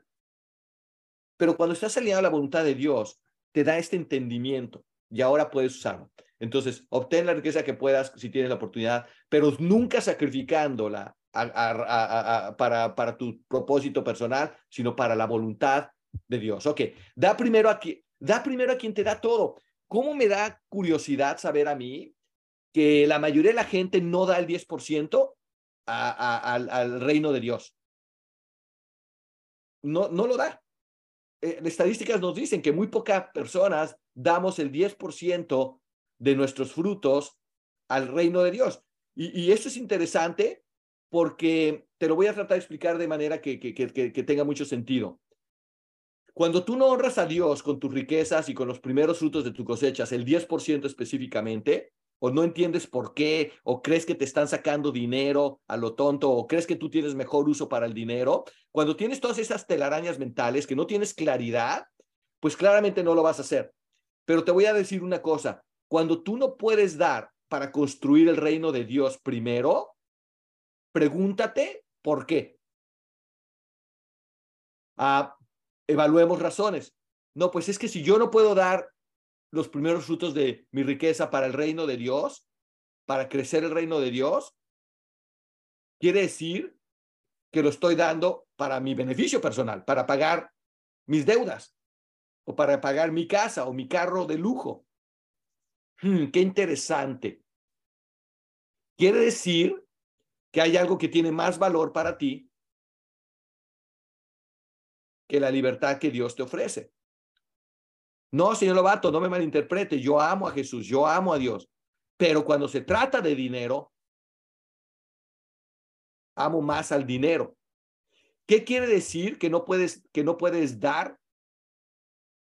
Pero cuando estás alineado a la voluntad de Dios, te da este entendimiento y ahora puedes usarlo. Entonces, obtén la riqueza que puedas si tienes la oportunidad, pero nunca sacrificándola para, para tu propósito personal, sino para la voluntad de Dios. Ok, da primero a, da primero a quien te da todo. ¿Cómo me da curiosidad saber a mí que la mayoría de la gente no da el 10% al, reino de Dios. No, no lo da. Eh, las estadísticas nos dicen que muy pocas personas damos el 10% de nuestros frutos al reino de Dios. Y, y, eso es interesante porque te lo voy a tratar de explicar de manera que, que, que tenga mucho sentido. Cuando tú no honras a Dios con tus riquezas y con los primeros frutos de tus cosechas, el 10% específicamente, o no entiendes por qué, o crees que te están sacando dinero a lo tonto, o crees que tú tienes mejor uso para el dinero, cuando tienes todas esas telarañas mentales, que no tienes claridad, pues claramente no lo vas a hacer. Pero te voy a decir una cosa, cuando tú no puedes dar para construir el reino de Dios primero, pregúntate por qué. Ah, evaluemos razones. No, pues es que si yo no puedo dar los primeros frutos de mi riqueza para el reino de Dios, para crecer el reino de Dios, quiere decir que lo estoy dando para mi beneficio personal, para pagar mis deudas o para pagar mi casa o mi carro de lujo. Hmm, qué interesante. Quiere decir que hay algo que tiene más valor para ti que la libertad que Dios te ofrece. No, señor Lobato, no me malinterprete, yo amo a Jesús, yo amo a Dios, pero cuando se trata de dinero, amo más al dinero. ¿Qué quiere decir que no puedes que no puedes dar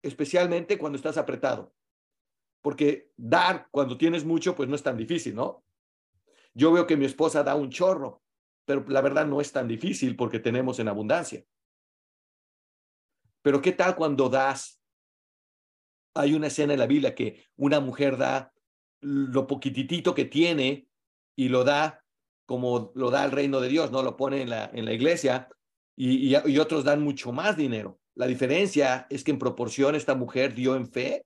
especialmente cuando estás apretado? Porque dar cuando tienes mucho pues no es tan difícil, ¿no? Yo veo que mi esposa da un chorro, pero la verdad no es tan difícil porque tenemos en abundancia. Pero ¿qué tal cuando das hay una escena en la Biblia que una mujer da lo poquitito que tiene y lo da como lo da el reino de Dios, ¿no? Lo pone en la, en la iglesia y, y, otros dan mucho más dinero. La diferencia es que en proporción esta mujer dio en fe,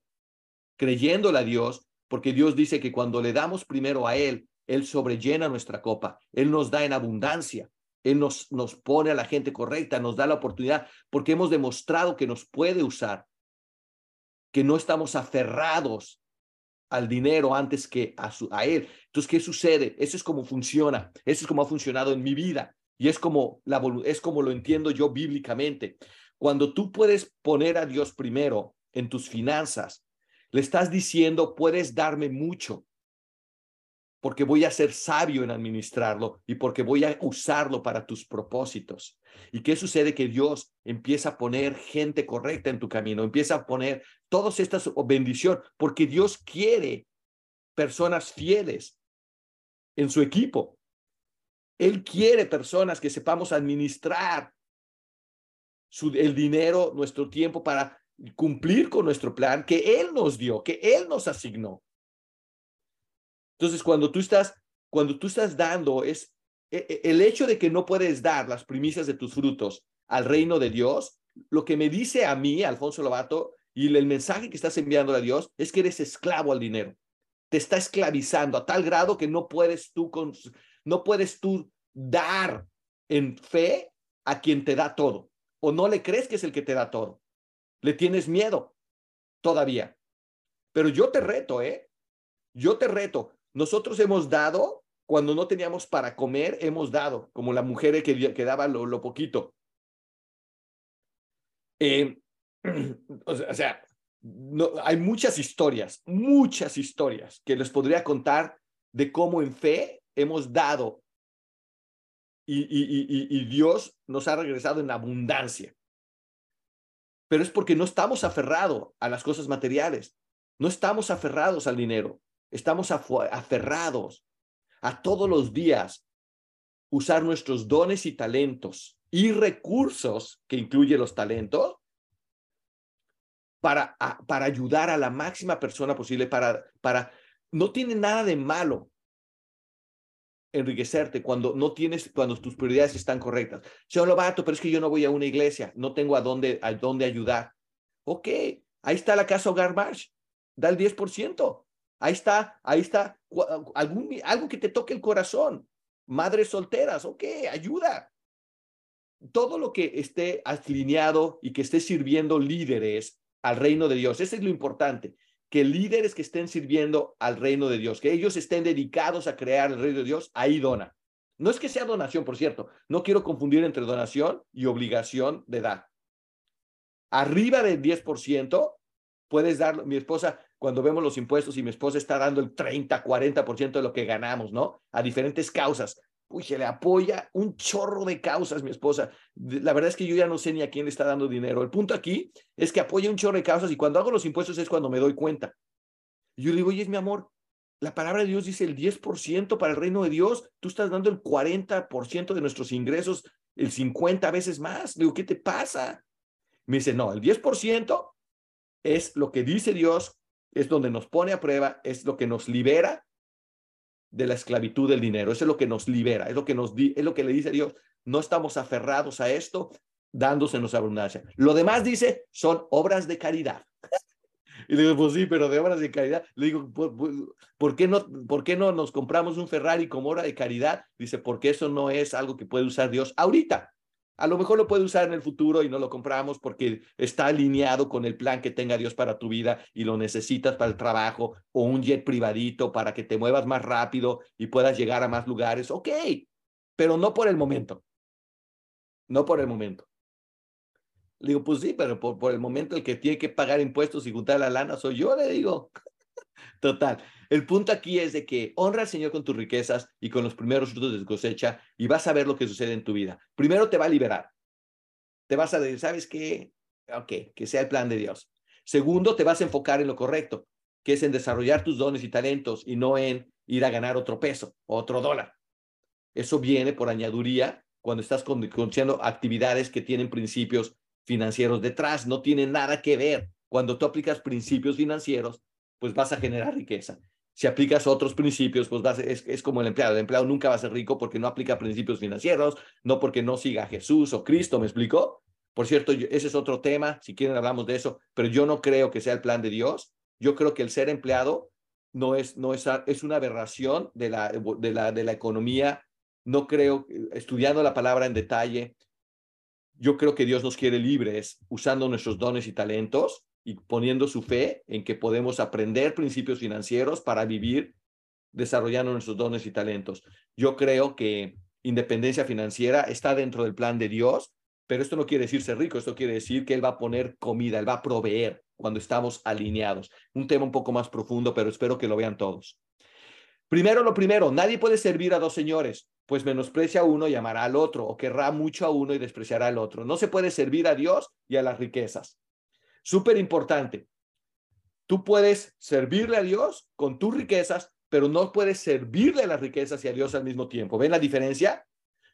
creyéndole a Dios, porque Dios dice que cuando le damos primero a Él, Él sobrellena nuestra copa, Él nos da en abundancia, Él nos, nos pone a la gente correcta, nos da la oportunidad, porque hemos demostrado que nos puede usar, que no estamos aferrados al dinero antes que a, a Él. Entonces, ¿qué sucede? Eso es como funciona, eso es como ha funcionado en mi vida y es como, la, es como lo entiendo yo bíblicamente. Cuando tú puedes poner a Dios primero en tus finanzas, le estás diciendo, puedes darme mucho, porque voy a ser sabio en administrarlo y porque voy a usarlo para tus propósitos. ¿Y qué sucede? Que Dios empieza a poner gente correcta en tu camino, empieza a poner todas estas bendiciones, porque Dios quiere personas fieles en su equipo. Él quiere personas que sepamos administrar el dinero, nuestro tiempo para cumplir con nuestro plan que Él nos dio, que Él nos asignó. Entonces, cuando tú estás, cuando tú estás dando, es e, e, el hecho de que no puedes dar las primicias de tus frutos al reino de Dios, lo que me dice a mí, Alfonso Lobato, y el mensaje que estás enviando a Dios es que eres esclavo al dinero. Te está esclavizando a tal grado que no puedes tú, con, no puedes tú dar en fe a quien te da todo. O no le crees que es el que te da todo. Le tienes miedo todavía. Pero yo te reto, ¿eh? Yo te reto. Nosotros hemos dado, cuando no teníamos para comer, hemos dado, como la mujer que, que daba lo, poquito. Eh, o sea, no, hay muchas historias, muchas historias que les podría contar de cómo en fe hemos dado y, y, y, Dios nos ha regresado en abundancia. Pero es porque no estamos aferrados a las cosas materiales, no estamos aferrados al dinero, estamos aferrados a todos los días usar nuestros dones y talentos y recursos, que incluye los talentos, para, para ayudar a la máxima persona posible, para, para, no tiene nada de malo enriquecerte cuando no tienes, cuando tus prioridades están correctas. Señor Lobato, pero es que yo no voy a una iglesia, no tengo a dónde, a dónde ayudar. Ok, ahí está la casa Hogar March, da el 10%. Ahí está, ahí está algún, algo que te toque el corazón. Madres solteras, ok, ayuda. Todo lo que esté alineado y que esté sirviendo líderes al reino de Dios, eso es lo importante que líderes que estén sirviendo al reino de Dios, que ellos estén dedicados a crear el reino de Dios, ahí dona. No es que sea donación, por cierto, no quiero confundir entre donación y obligación de dar. Arriba del 10%, puedes dar, mi esposa, cuando vemos los impuestos y mi esposa está dando el 30, 40% de lo que ganamos, ¿no? A diferentes causas uy, se le apoya un chorro de causas, mi esposa. La verdad es que yo ya no sé ni a quién le está dando dinero. El punto aquí es que apoya un chorro de causas y cuando hago los impuestos es cuando me doy cuenta. Yo le digo, oye, es mi amor, la palabra de Dios dice el 10% para el reino de Dios, tú estás dando el 40% de nuestros ingresos, el 50 veces más. Le digo, ¿qué te pasa? Me dice, no, el 10% es lo que dice Dios, es donde nos pone a prueba, es lo que nos libera de la esclavitud del dinero. Eso es lo que nos libera, es lo que, nos es lo que le dice Dios. No estamos aferrados a esto, dándosenos abundancia. Lo demás dice, son obras de caridad. Y le digo, pues sí, pero de obras de caridad. Le digo, ¿por, qué no, ¿por qué no nos compramos un Ferrari como obra de caridad? Dice, porque eso no es algo que puede usar Dios ahorita. A lo mejor lo puede usar en el futuro y no lo compramos porque está alineado con el plan que tenga Dios para tu vida y lo necesitas para el trabajo o un jet privadito para que te muevas más rápido y puedas llegar a más lugares. Ok, pero no por el momento. No por el momento. Le digo, pues sí, pero por, por el momento el que tiene que pagar impuestos y juntar la lana soy yo, le digo. Total. El punto aquí es de que honra al Señor con tus riquezas y con los primeros frutos de tu cosecha y vas a ver lo que sucede en tu vida. Primero te va a liberar. Te vas a decir, ¿sabes qué? Ok, que sea el plan de Dios. Segundo, te vas a enfocar en lo correcto, que es en desarrollar tus dones y talentos y no en ir a ganar otro peso, otro dólar. Eso viene por añaduría cuando estás conduciendo actividades que tienen principios financieros detrás, no tienen nada que ver. Cuando tú aplicas principios financieros, pues vas a generar riqueza. Si aplicas otros principios, pues es, es como el empleado. El empleado nunca va a ser rico porque no aplica principios financieros, no porque no siga a Jesús o Cristo, ¿me explico? Por cierto, ese es otro tema, si quieren hablamos de eso, pero yo no creo que sea el plan de Dios. Yo creo que el ser empleado no es, no es, es una aberración de la, de, la, de la economía. No creo, estudiando la palabra en detalle, yo creo que Dios nos quiere libres usando nuestros dones y talentos y poniendo su fe en que podemos aprender principios financieros para vivir desarrollando nuestros dones y talentos. Yo creo que independencia financiera está dentro del plan de Dios, pero esto no quiere decir ser rico, esto quiere decir que Él va a poner comida, Él va a proveer cuando estamos alineados. Un tema un poco más profundo, pero espero que lo vean todos. Primero lo primero, nadie puede servir a dos señores, pues menosprecia uno y amará al otro, o querrá mucho a uno y despreciará al otro. No se puede servir a Dios y a las riquezas. Súper importante. Tú puedes servirle a Dios con tus riquezas, pero no puedes servirle a las riquezas y a Dios al mismo tiempo. ¿Ven la diferencia?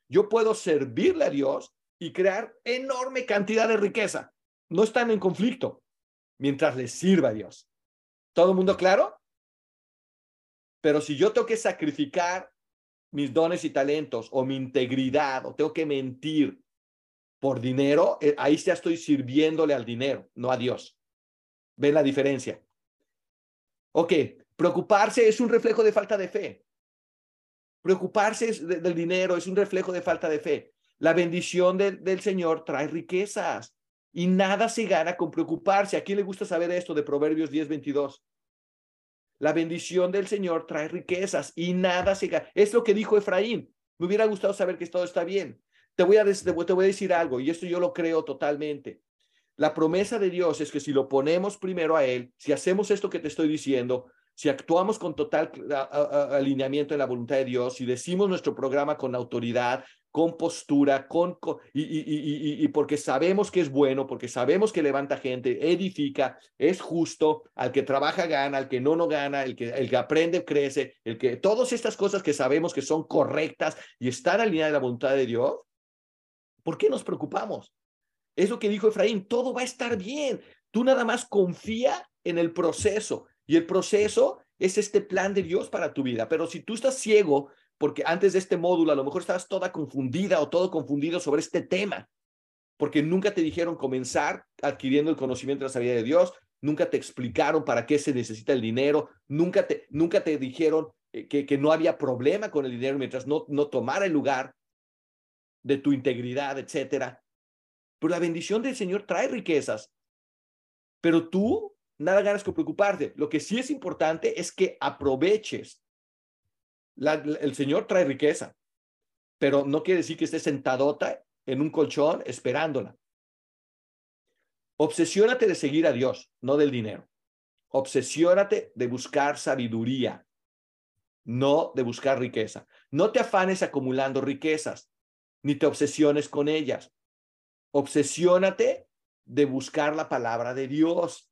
Yo puedo servirle a Dios y crear enorme cantidad de riqueza. No están en conflicto mientras le sirva a Dios. ¿Todo el mundo claro? Pero si yo tengo que sacrificar mis dones y talentos o mi integridad o tengo que mentir por dinero, eh, ahí ya estoy sirviéndole al dinero, no a Dios. ¿Ven la diferencia? Ok, preocuparse es un reflejo de falta de fe. Preocuparse del dinero es un reflejo de falta de fe. La bendición del Señor trae riquezas y nada se gana con preocuparse. ¿A quién le gusta saber esto de Proverbios 10, 22? La bendición del Señor trae riquezas y nada se gana. Es lo que dijo Efraín. Me hubiera gustado saber que todo está bien. Te voy, a te voy a decir algo y esto yo lo creo totalmente. La promesa de Dios es que si lo ponemos primero a Él, si hacemos esto que te estoy diciendo, si actuamos con total alineamiento en la voluntad de Dios, si decimos nuestro programa con autoridad, con postura, con, y, porque sabemos que es bueno, porque sabemos que levanta gente, edifica, es justo, al que trabaja gana, al que no no gana, el que, el que aprende crece, el que todas estas cosas que sabemos que son correctas y están alineadas en la voluntad de Dios, ¿por qué nos preocupamos? Es lo que dijo Efraín, todo va a estar bien. Tú nada más confía en el proceso. Y el proceso es este plan de Dios para tu vida. Pero si tú estás ciego, porque antes de este módulo a lo mejor estabas toda confundida o todo confundido sobre este tema, porque nunca te dijeron comenzar adquiriendo el conocimiento de la sabiduría de Dios, nunca te explicaron para qué se necesita el dinero, nunca te, nunca te dijeron eh, que, que no había problema con el dinero mientras no, no tomara el lugar de tu integridad, etcétera. Pero la bendición del Señor trae riquezas. Pero tú nada ganas con preocuparte. Lo que sí es importante es que aproveches. el Señor trae riqueza, pero no quiere decir que estés sentadota en un colchón esperándola. Obsesiónate de seguir a Dios, no del dinero. Obsesiónate de buscar sabiduría, no de buscar riqueza. No te afanes acumulando riquezas, ni te obsesiones con ellas. Obsesiónate de buscar la palabra de Dios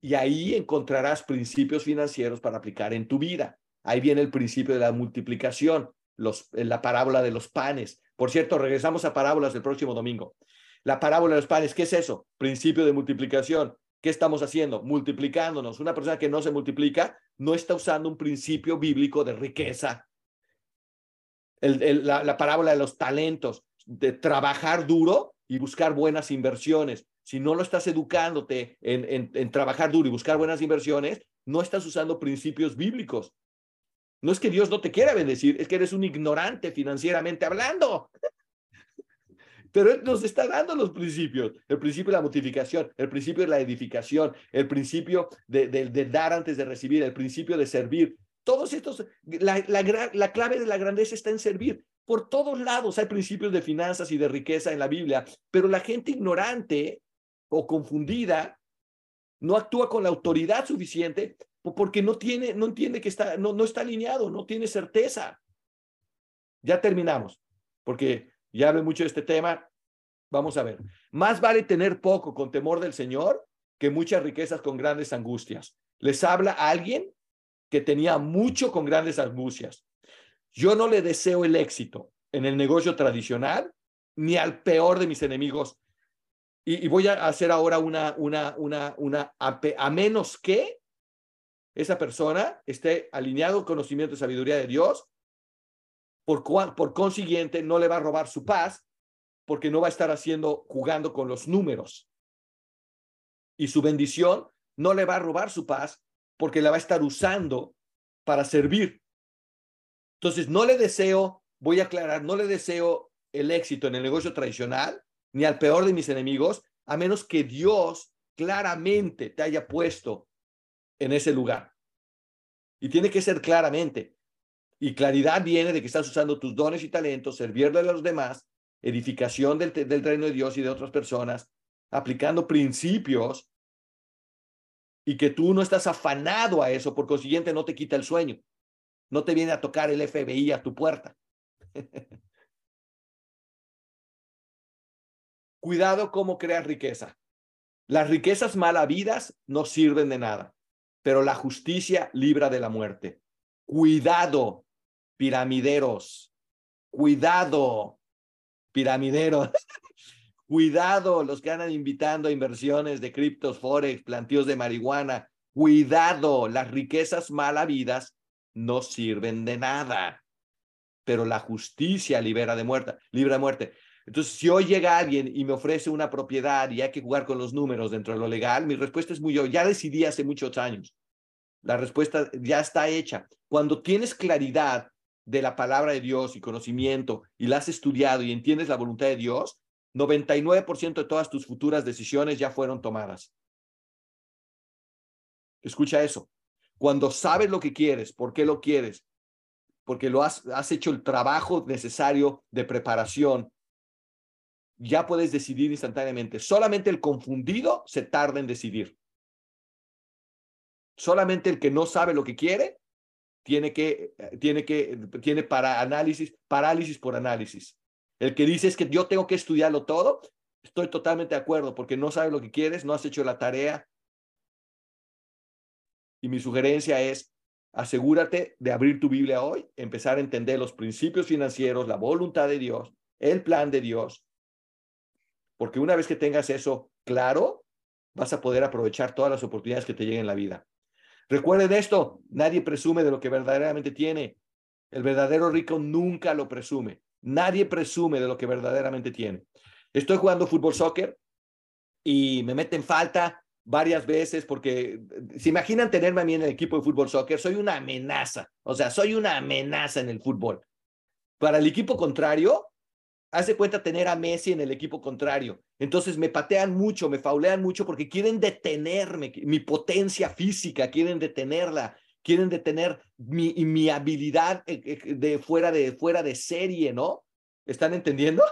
y ahí encontrarás principios financieros para aplicar en tu vida. Ahí viene el principio de la multiplicación, los, la parábola de los panes. Por cierto, regresamos a parábolas el próximo domingo. La parábola de los panes, ¿qué es eso? Principio de multiplicación. ¿Qué estamos haciendo? Multiplicándonos. Una persona que no se multiplica no está usando un principio bíblico de riqueza. La, la parábola de los talentos, de trabajar duro y buscar buenas inversiones si no lo estás educándote en, trabajar duro y buscar buenas inversiones, no estás usando principios bíblicos. No es que Dios no te quiera bendecir, es que eres un ignorante financieramente hablando. Pero nos está dando los principios, el principio de la multiplicación, el principio de la edificación, el principio de, dar antes de recibir, el principio de servir. Todos estos, la, la, la clave de la grandeza está en servir. Por todos lados hay principios de finanzas y de riqueza en la Biblia, pero la gente ignorante o confundida, no actúa con la autoridad suficiente porque no tiene, no entiende que está, no, está alineado, no tiene certeza. Ya terminamos, porque ya hablé mucho de este tema. Vamos a ver. Más vale tener poco con temor del Señor que muchas riquezas con grandes angustias. Les habla alguien que tenía mucho con grandes angustias. Yo no le deseo el éxito en el negocio tradicional ni al peor de mis enemigos y, voy a hacer ahora una, una, una, una, a, menos que esa persona esté alineado al conocimiento y sabiduría de Dios, por, por consiguiente no le va a robar su paz porque no va a estar haciendo, jugando con los números. Y su bendición no le va a robar su paz porque la va a estar usando para servir. Entonces, no le deseo, voy a aclarar, no le deseo el éxito en el negocio tradicional, ni al peor de mis enemigos, a menos que Dios claramente te haya puesto en ese lugar. Y tiene que ser claramente. Y claridad viene de que estás usando tus dones y talentos, servirle a los demás, edificación del, del reino de Dios y de otras personas, aplicando principios y que tú no estás afanado a eso, por consiguiente no te quita el sueño. No te viene a tocar el FBI a tu puerta. Cuidado cómo creas riqueza. Las riquezas mal habidas no sirven de nada, pero la justicia libra de la muerte. Cuidado, piramideros. Cuidado, piramideros. Cuidado, los que andan invitando a inversiones de criptos, forex, plantíos de marihuana. Cuidado, las riquezas mal habidas no sirven de nada, pero la justicia libera de muerte, libra de muerte. Entonces, si hoy llega alguien y me ofrece una propiedad y hay que jugar con los números dentro de lo legal, mi respuesta es muy yo. Ya decidí hace muchos años. La respuesta ya está hecha. Cuando tienes claridad de la palabra de Dios y conocimiento y la has estudiado y entiendes la voluntad de Dios, 99% de todas tus futuras decisiones ya fueron tomadas. Escucha eso. Cuando sabes lo que quieres, por qué lo quieres, porque lo has, hecho el trabajo necesario de preparación, ya puedes decidir instantáneamente. Solamente el confundido se tarda en decidir. Solamente el que no sabe lo que quiere tiene que, tiene que, tiene para análisis, parálisis por análisis. El que dice es que yo tengo que estudiarlo todo, estoy totalmente de acuerdo porque no sabes lo que quieres, no has hecho la tarea. Y mi sugerencia es, asegúrate de abrir tu Biblia hoy, empezar a entender los principios financieros, la voluntad de Dios, el plan de Dios, porque una vez que tengas eso claro, vas a poder aprovechar todas las oportunidades que te lleguen en la vida. Recuerden esto, nadie presume de lo que verdaderamente tiene. El verdadero rico nunca lo presume. Nadie presume de lo que verdaderamente tiene. Estoy jugando fútbol soccer y me meten falta varias veces porque se imaginan tenerme a mí en el equipo de fútbol soccer, soy una amenaza, o sea, soy una amenaza en el fútbol. Para el equipo contrario, hace cuenta tener a Messi en el equipo contrario. Entonces me patean mucho, me faulean mucho porque quieren detenerme, mi potencia física, quieren detenerla, quieren detener mi, mi habilidad eh, eh, de fuera, de fuera de serie, ¿no? ¿Están entendiendo?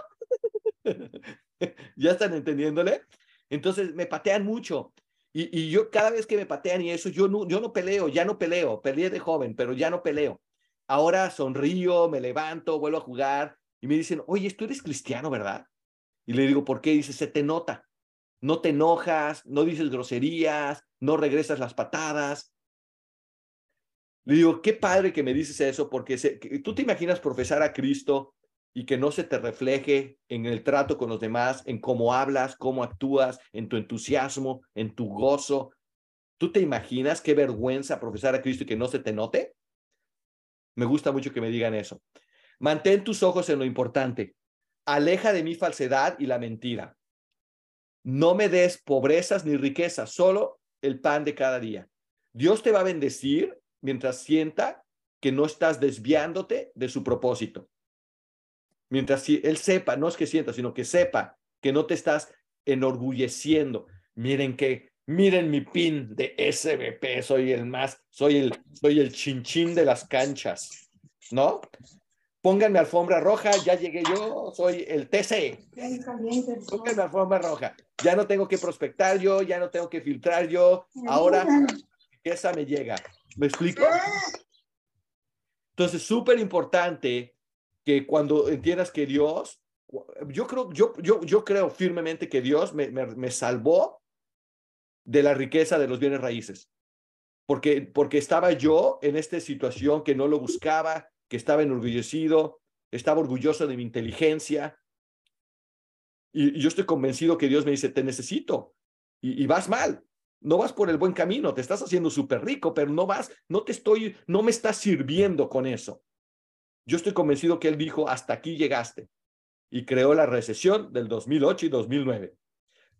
¿Ya están entendiéndole? Entonces me patean mucho. Y, y, yo cada vez que me patean y eso, yo no, yo no peleo, ya no peleo, peleé de joven, pero ya no peleo. Ahora sonrío, me levanto, vuelvo a jugar, y me dicen, oye, tú eres cristiano, ¿verdad? Y le digo, ¿por qué? dice, se te nota. No te enojas, no dices groserías, no regresas las patadas. Le digo, qué padre que me dices eso, porque tú te imaginas profesar a Cristo y que no se te refleje en el trato con los demás, en cómo hablas, cómo actúas, en tu entusiasmo, en tu gozo. ¿Tú te imaginas qué vergüenza profesar a Cristo y que no se te note? Me gusta mucho que me digan eso. Mantén tus ojos en lo importante. Aleja de mi falsedad y la mentira. No me des pobrezas ni riquezas, solo el pan de cada día. Dios te va a bendecir mientras sienta que no estás desviándote de su propósito. Mientras Él sepa, no es que sienta, sino que sepa que no te estás enorgulleciendo. Miren que, miren mi pin de SBP, soy el más, soy el, soy el chinchín de las canchas, ¿no? pónganme alfombra roja, ya llegué yo, soy el TC. Pónganme alfombra roja. Ya no tengo que prospectar yo, ya no tengo que filtrar yo. Ahora esa me llega. ¿Me explico? Entonces, súper importante que cuando entiendas que Dios, yo creo, yo, yo, yo creo firmemente que Dios me, me, me salvó de la riqueza de los bienes raíces. Porque, porque estaba yo en esta situación que no lo buscaba, que estaba enorgullecido, estaba orgulloso de mi inteligencia. Y, yo estoy convencido que Dios me dice, te necesito. Y, vas mal, no vas por el buen camino, te estás haciendo súper rico, pero no vas, no te estoy, no me estás sirviendo con eso. Yo estoy convencido que Él dijo, hasta aquí llegaste. y creó la recesión del 2008 y 2009.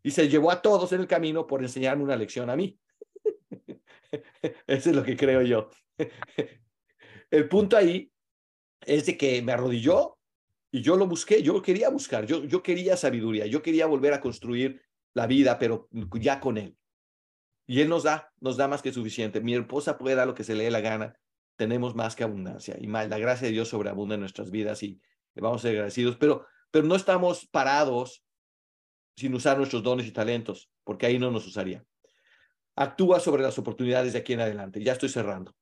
Y se llevó a todos en el camino por enseñarme una lección a mí. Eso es lo que creo yo. El punto ahí es de que me arrodilló y yo lo busqué, yo quería buscar, yo, yo quería sabiduría, yo quería volver a construir la vida, pero ya con Él. Y Él nos da, nos da más que suficiente. Mi esposa puede dar lo que se le dé la gana, tenemos más que abundancia y más, la gracia de Dios sobreabunda en nuestras vidas y vamos a ser agradecidos, pero, pero no estamos parados sin usar nuestros dones y talentos, porque ahí no nos usaría. Actúa sobre las oportunidades de aquí en adelante. Ya estoy cerrando.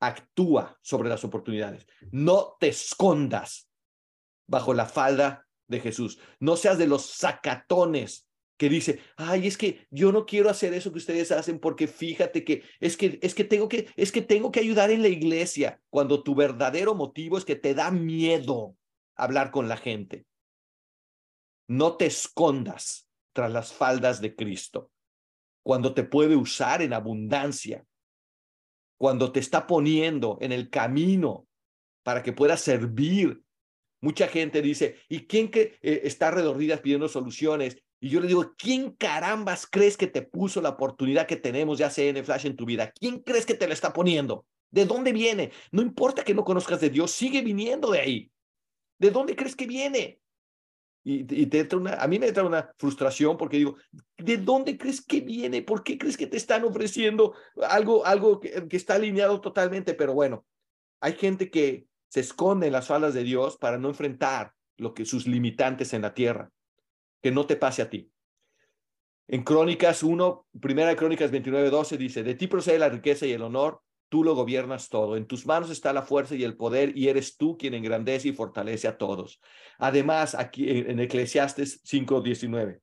Actúa sobre las oportunidades. No te escondas bajo la falda de Jesús. No seas de los sacatones que dice, ay, es que yo no quiero hacer eso que ustedes hacen porque fíjate que es que es que tengo que es que tengo que ayudar en la iglesia cuando tu verdadero motivo es que te da miedo hablar con la gente. No te escondas tras las faldas de Cristo cuando te puede usar en abundancia, cuando te está poniendo en el camino para que puedas servir. Mucha gente dice, ¿y quién que eh, está redordidas pidiendo soluciones? Y yo le digo, ¿quién carambas crees que te puso la oportunidad que tenemos de ACN Flash en tu vida? ¿Quién crees que te la está poniendo? ¿De dónde viene? No importa que no conozcas de Dios, sigue viniendo de ahí. ¿De dónde crees que viene? Y, te entra una, a mí me entra una frustración porque digo, ¿de dónde crees que viene? ¿Por qué crees que te están ofreciendo algo, algo que, que está alineado totalmente? Pero bueno, hay gente que se esconde en las faldas de Dios para no enfrentar lo que sus limitantes en la tierra. Que no te pase a ti. En Crónicas 1, primera de Crónicas 29, 12 dice, de ti procede la riqueza y el honor, tú lo gobiernas todo. En tus manos está la fuerza y el poder y eres tú quien engrandece y fortalece a todos. Además, aquí en Eclesiastes 5:19,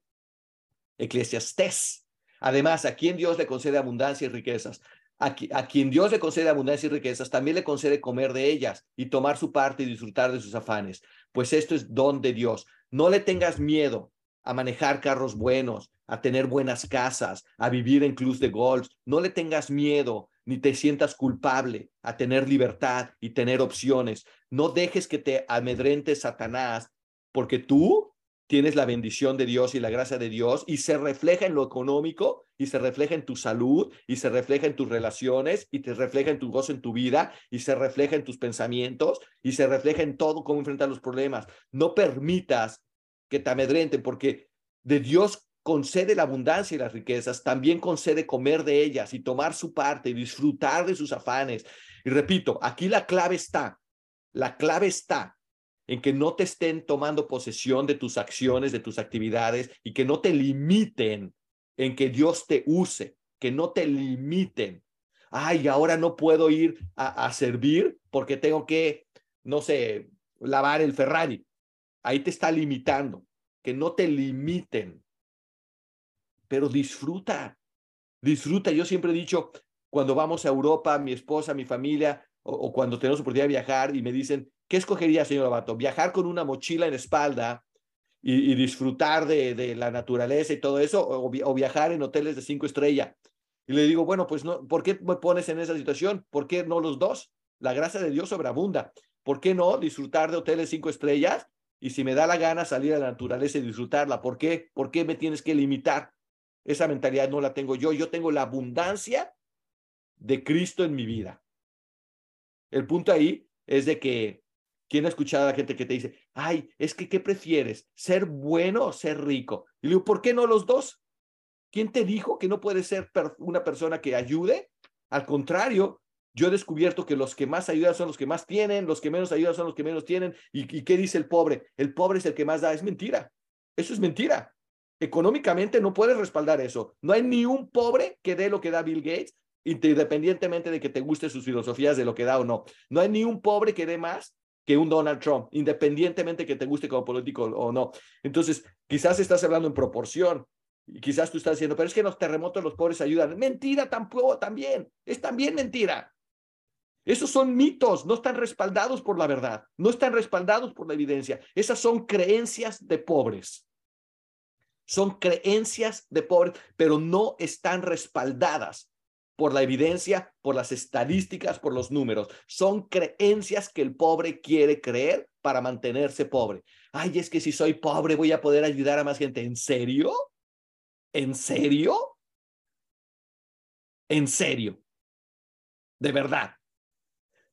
Eclesiastés. Además, a quien Dios le concede abundancia y riquezas, a quien Dios le concede abundancia y riquezas, también le concede comer de ellas y tomar su parte y disfrutar de sus afanes. Pues esto es don de Dios. No le tengas miedo a manejar carros buenos, a tener buenas casas, a vivir en clubs de golf. No le tengas miedo ni te sientas culpable a tener libertad y tener opciones. No dejes que te amedrente Satanás, porque tú tienes la bendición de Dios y la gracia de Dios y se refleja en lo económico y se refleja en tu salud y se refleja en tus relaciones y te refleja en tu gozo en tu vida y se refleja en tus pensamientos y se refleja en todo cómo enfrentar los problemas. No permitas que te amedrenten porque de Dios concede la abundancia y las riquezas, también concede comer de ellas y tomar su parte y disfrutar de sus afanes. Y repito, aquí la clave está, la clave está en que no te estén tomando posesión de tus acciones, de tus actividades y que no te limiten en que Dios te use, que no te limiten. Ay, ahora no puedo ir a, a servir porque tengo que, no sé, lavar el Ferrari. Ahí te está limitando, que no te limiten pero disfruta, disfruta. Yo siempre he dicho, cuando vamos a Europa, mi esposa, mi familia, o, cuando tenemos oportunidad de viajar y me dicen, ¿qué escogería, señor Abato? ¿Viajar con una mochila en espalda y, disfrutar de, la naturaleza y todo eso, o, viajar en hoteles de cinco estrellas? Y le digo, bueno, pues no, ¿por qué me pones en esa situación? ¿Por qué no los dos? La gracia de Dios sobreabunda. ¿Por qué no disfrutar de hoteles cinco estrellas? Y si me da la gana salir a la naturaleza y disfrutarla, ¿por qué? ¿Por qué me tienes que limitar? Esa mentalidad no la tengo yo. Yo tengo la abundancia de Cristo en mi vida. El punto ahí es de que, ¿quién ha escuchado a la gente que te dice, ay, es que, ¿qué prefieres? ¿Ser bueno o ser rico? Y le digo, ¿por qué no los dos? ¿Quién te dijo que no puedes ser una persona que ayude? Al contrario, yo he descubierto que los que más ayudan son los que más tienen, los que menos ayudan son los que menos tienen. ¿Y, qué dice el pobre? El pobre es el que más da. Es mentira. Eso es mentira. Económicamente no puedes respaldar eso. No hay ni un pobre que dé lo que da Bill Gates, independientemente de que te guste sus filosofías de lo que da o no. No hay ni un pobre que dé más que un Donald Trump, independientemente que te guste como político o no. Entonces, quizás estás hablando en proporción. Y quizás tú estás diciendo, pero es que los terremotos los pobres ayudan. Mentira tampoco, también. Es también mentira. Esos son mitos, no están respaldados por la verdad, no están respaldados por la evidencia. Esas son creencias de pobres. Son creencias de pobres, pero no están respaldadas por la evidencia, por las estadísticas, por los números. Son creencias que el pobre quiere creer para mantenerse pobre. Ay, es que si soy pobre voy a poder ayudar a más gente. ¿En serio? ¿En serio? ¿En serio? De verdad.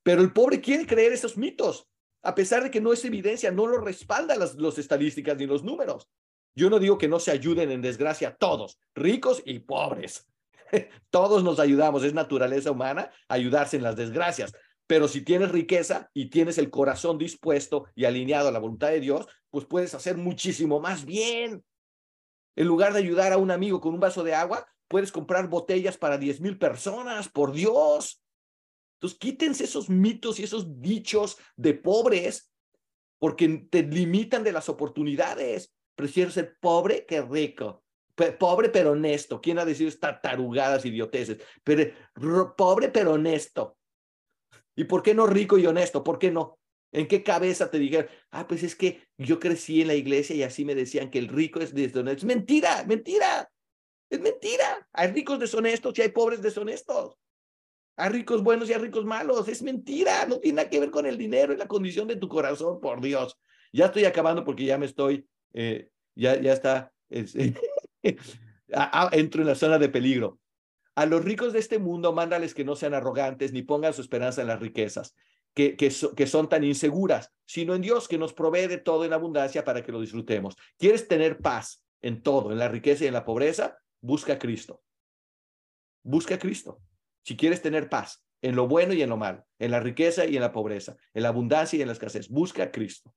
Pero el pobre quiere creer esos mitos, a pesar de que no es evidencia, no lo respaldan las los estadísticas ni los números. Yo no digo que no se ayuden en desgracia todos, ricos y pobres. Todos nos ayudamos, es naturaleza humana ayudarse en las desgracias. Pero si tienes riqueza y tienes el corazón dispuesto y alineado a la voluntad de Dios, pues puedes hacer muchísimo más bien. En lugar de ayudar a un amigo con un vaso de agua, puedes comprar botellas para 10 mil personas, por Dios. Entonces, quítense esos mitos y esos dichos de pobres porque te limitan de las oportunidades. Prefiero ser pobre que rico pobre pero honesto. ¿Quién ha decidido estas tarugadas, idioteces? Pero, pobre pero honesto. ¿Y por qué no rico y honesto? ¿Por qué no? ¿En qué cabeza te dijeron? Ah, pues es que yo crecí en la iglesia y así me decían que el rico es deshonesto. Es mentira, mentira. Es mentira. Hay ricos deshonestos y hay pobres deshonestos. Hay ricos buenos y hay ricos malos. Es mentira. No tiene nada que ver con el dinero y la condición de tu corazón, por Dios. Ya estoy acabando porque ya me estoy, eh, ya, ya está. entro en la zona de peligro. A los ricos de este mundo, mándales que no sean arrogantes ni pongan su esperanza en las riquezas, que, que, que son tan inseguras, sino en Dios que nos provee de todo en abundancia para que lo disfrutemos. ¿Quieres tener paz en todo, en la riqueza y en la pobreza? Busca a Cristo. Busca a Cristo. Si quieres tener paz en lo bueno y en lo malo, en la riqueza y en la pobreza, en la abundancia y en la escasez, busca a Cristo.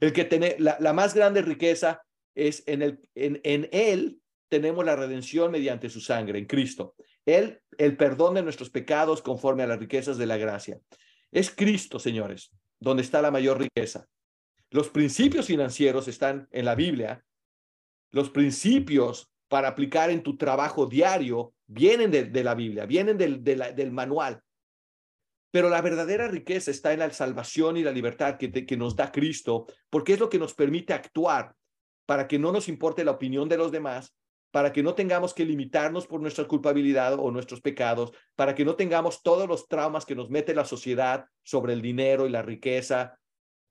El que tiene la, la más grande riqueza es en, el, en, en Él tenemos la redención mediante su sangre, en Cristo. Él, el perdón de nuestros pecados conforme a las riquezas de la gracia. Es Cristo, señores, donde está la mayor riqueza. Los principios financieros están en la Biblia. Los principios para aplicar en tu trabajo diario vienen de, la Biblia, vienen del, manual. Pero la verdadera riqueza está en la salvación y la libertad que, que nos da Cristo, porque es lo que nos permite actuar para que no nos importe la opinión de los demás, para que no tengamos que limitarnos por nuestra culpabilidad o nuestros pecados, para que no tengamos todos los traumas que nos mete la sociedad sobre el dinero y la riqueza,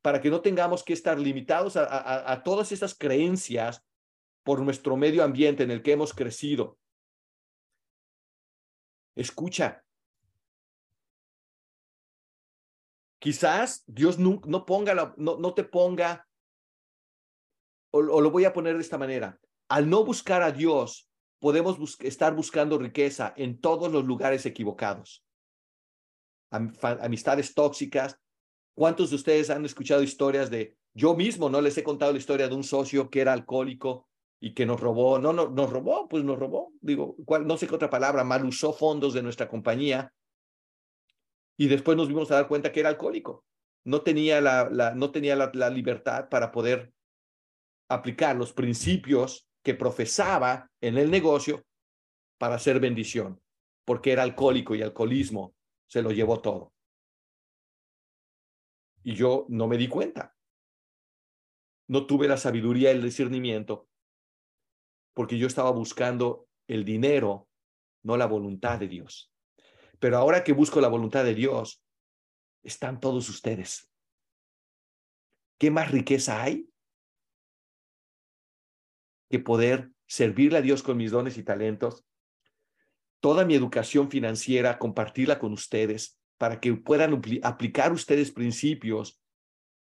para que no tengamos que estar limitados a, todas esas creencias por nuestro medio ambiente en el que hemos crecido. Escucha. Quizás Dios no, ponga no te ponga o, lo voy a poner de esta manera, al no buscar a Dios, podemos estar buscando riqueza en todos los lugares equivocados. amistades tóxicas. ¿Cuántos de ustedes han escuchado historias de, yo mismo no les he contado la historia de un socio que era alcohólico y que nos robó, no, no, nos robó, pues nos robó, digo, ¿cuál, no sé qué otra palabra, mal usó fondos de nuestra compañía y después nos vimos a dar cuenta que era alcohólico. No tenía la, la no tenía la libertad para poder aplicar los principios que profesaba en el negocio para hacer bendición, porque era alcohólico y alcoholismo se lo llevó todo. Y yo no me di cuenta. No tuve la sabiduría el discernimiento, porque yo estaba buscando el dinero, no la voluntad de Dios. Pero ahora que busco la voluntad de Dios, están todos ustedes. ¿Qué más riqueza hay? que poder servirle a Dios con mis dones y talentos, toda mi educación financiera, compartirla con ustedes para que puedan aplicar ustedes principios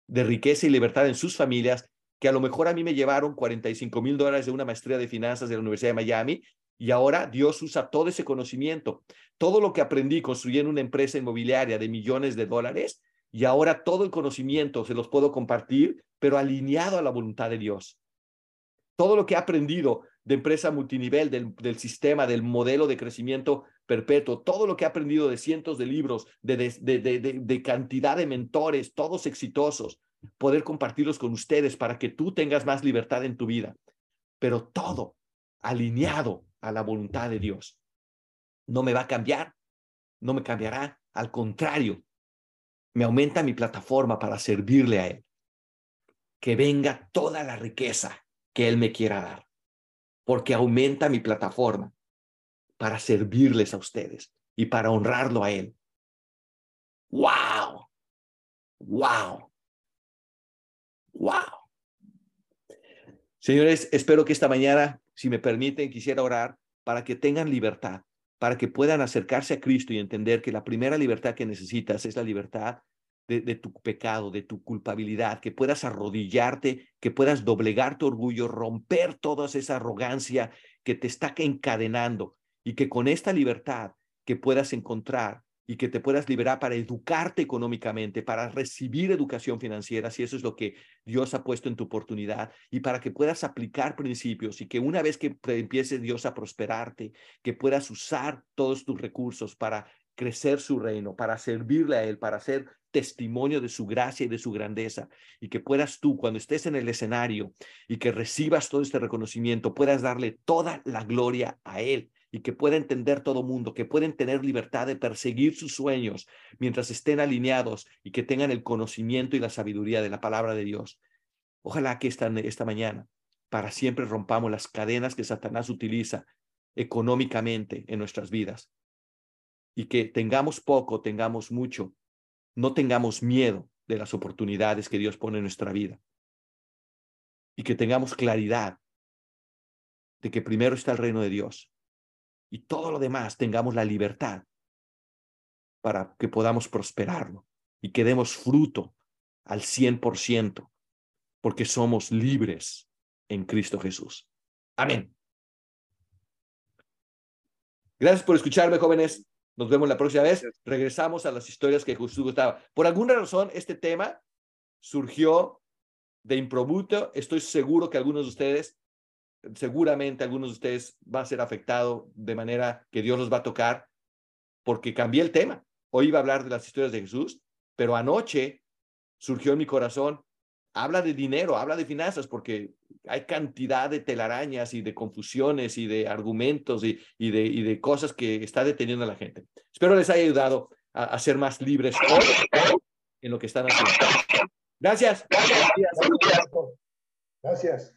de riqueza y libertad en sus familias, que a lo mejor a mí me llevaron 45 mil dólares de una maestría de finanzas de la Universidad de Miami y ahora Dios usa todo ese conocimiento, todo lo que aprendí construyendo una empresa inmobiliaria de millones de dólares y ahora todo el conocimiento se los puedo compartir, pero alineado a la voluntad de Dios. Todo lo que he aprendido de empresa multinivel, del, sistema, del modelo de crecimiento perpetuo, todo lo que he aprendido de cientos de libros, de, de, cantidad de mentores, todos exitosos, poder compartirlos con ustedes para que tú tengas más libertad en tu vida, pero todo alineado a la voluntad de Dios. No me va a cambiar, no me cambiará, al contrario, me aumenta mi plataforma para servirle a Él. Que venga toda la riqueza que Él me quiera dar, porque aumenta mi plataforma para servirles a ustedes y para honrarlo a Él. ¡Wow! ¡Wow! ¡Wow! Señores, espero que esta mañana, si me permiten, quisiera orar para que tengan libertad, para que puedan acercarse a Cristo y entender que la primera libertad que necesitas es la libertad de, tu pecado, de tu culpabilidad, que puedas arrodillarte, que puedas doblegar tu orgullo, romper toda esa arrogancia que te está encadenando y que con esta libertad que puedas encontrar y que te puedas liberar para educarte económicamente, para recibir educación financiera, si eso es lo que Dios ha puesto en tu oportunidad, y para que puedas aplicar principios y que una vez que empiece Dios a prosperarte, que puedas usar todos tus recursos para crecer su reino, para servirle a Él, para ser testimonio de su gracia y de su grandeza, y que puedas tú, cuando estés en el escenario y que recibas todo este reconocimiento, puedas darle toda la gloria a Él y que pueda entender todo mundo, que pueden tener libertad de perseguir sus sueños mientras estén alineados y que tengan el conocimiento y la sabiduría de la palabra de Dios. Ojalá que esta, esta mañana para siempre rompamos las cadenas que Satanás utiliza económicamente en nuestras vidas y que tengamos poco, tengamos mucho, no tengamos miedo de las oportunidades que Dios pone en nuestra vida y que tengamos claridad de que primero está el reino de Dios y todo lo demás tengamos la libertad para que podamos prosperarlo y que demos fruto al 100% porque somos libres en Cristo Jesús. Amén. Gracias por escucharme, jóvenes. Nos vemos la próxima vez. Regresamos a las historias que Jesús gustaba. Por alguna razón, este tema surgió de improbuto. Estoy seguro que algunos de ustedes, seguramente algunos de ustedes va a ser afectado de manera que Dios los va a tocar, porque cambié el tema. Hoy iba a hablar de las historias de Jesús, pero anoche surgió en mi corazón habla de dinero, habla de finanzas, porque hay cantidad de telarañas y de confusiones y de argumentos y, de, y de cosas que está deteniendo a la gente. Espero les haya ayudado a, ser más libres en lo que están haciendo. Gracias. Gracias.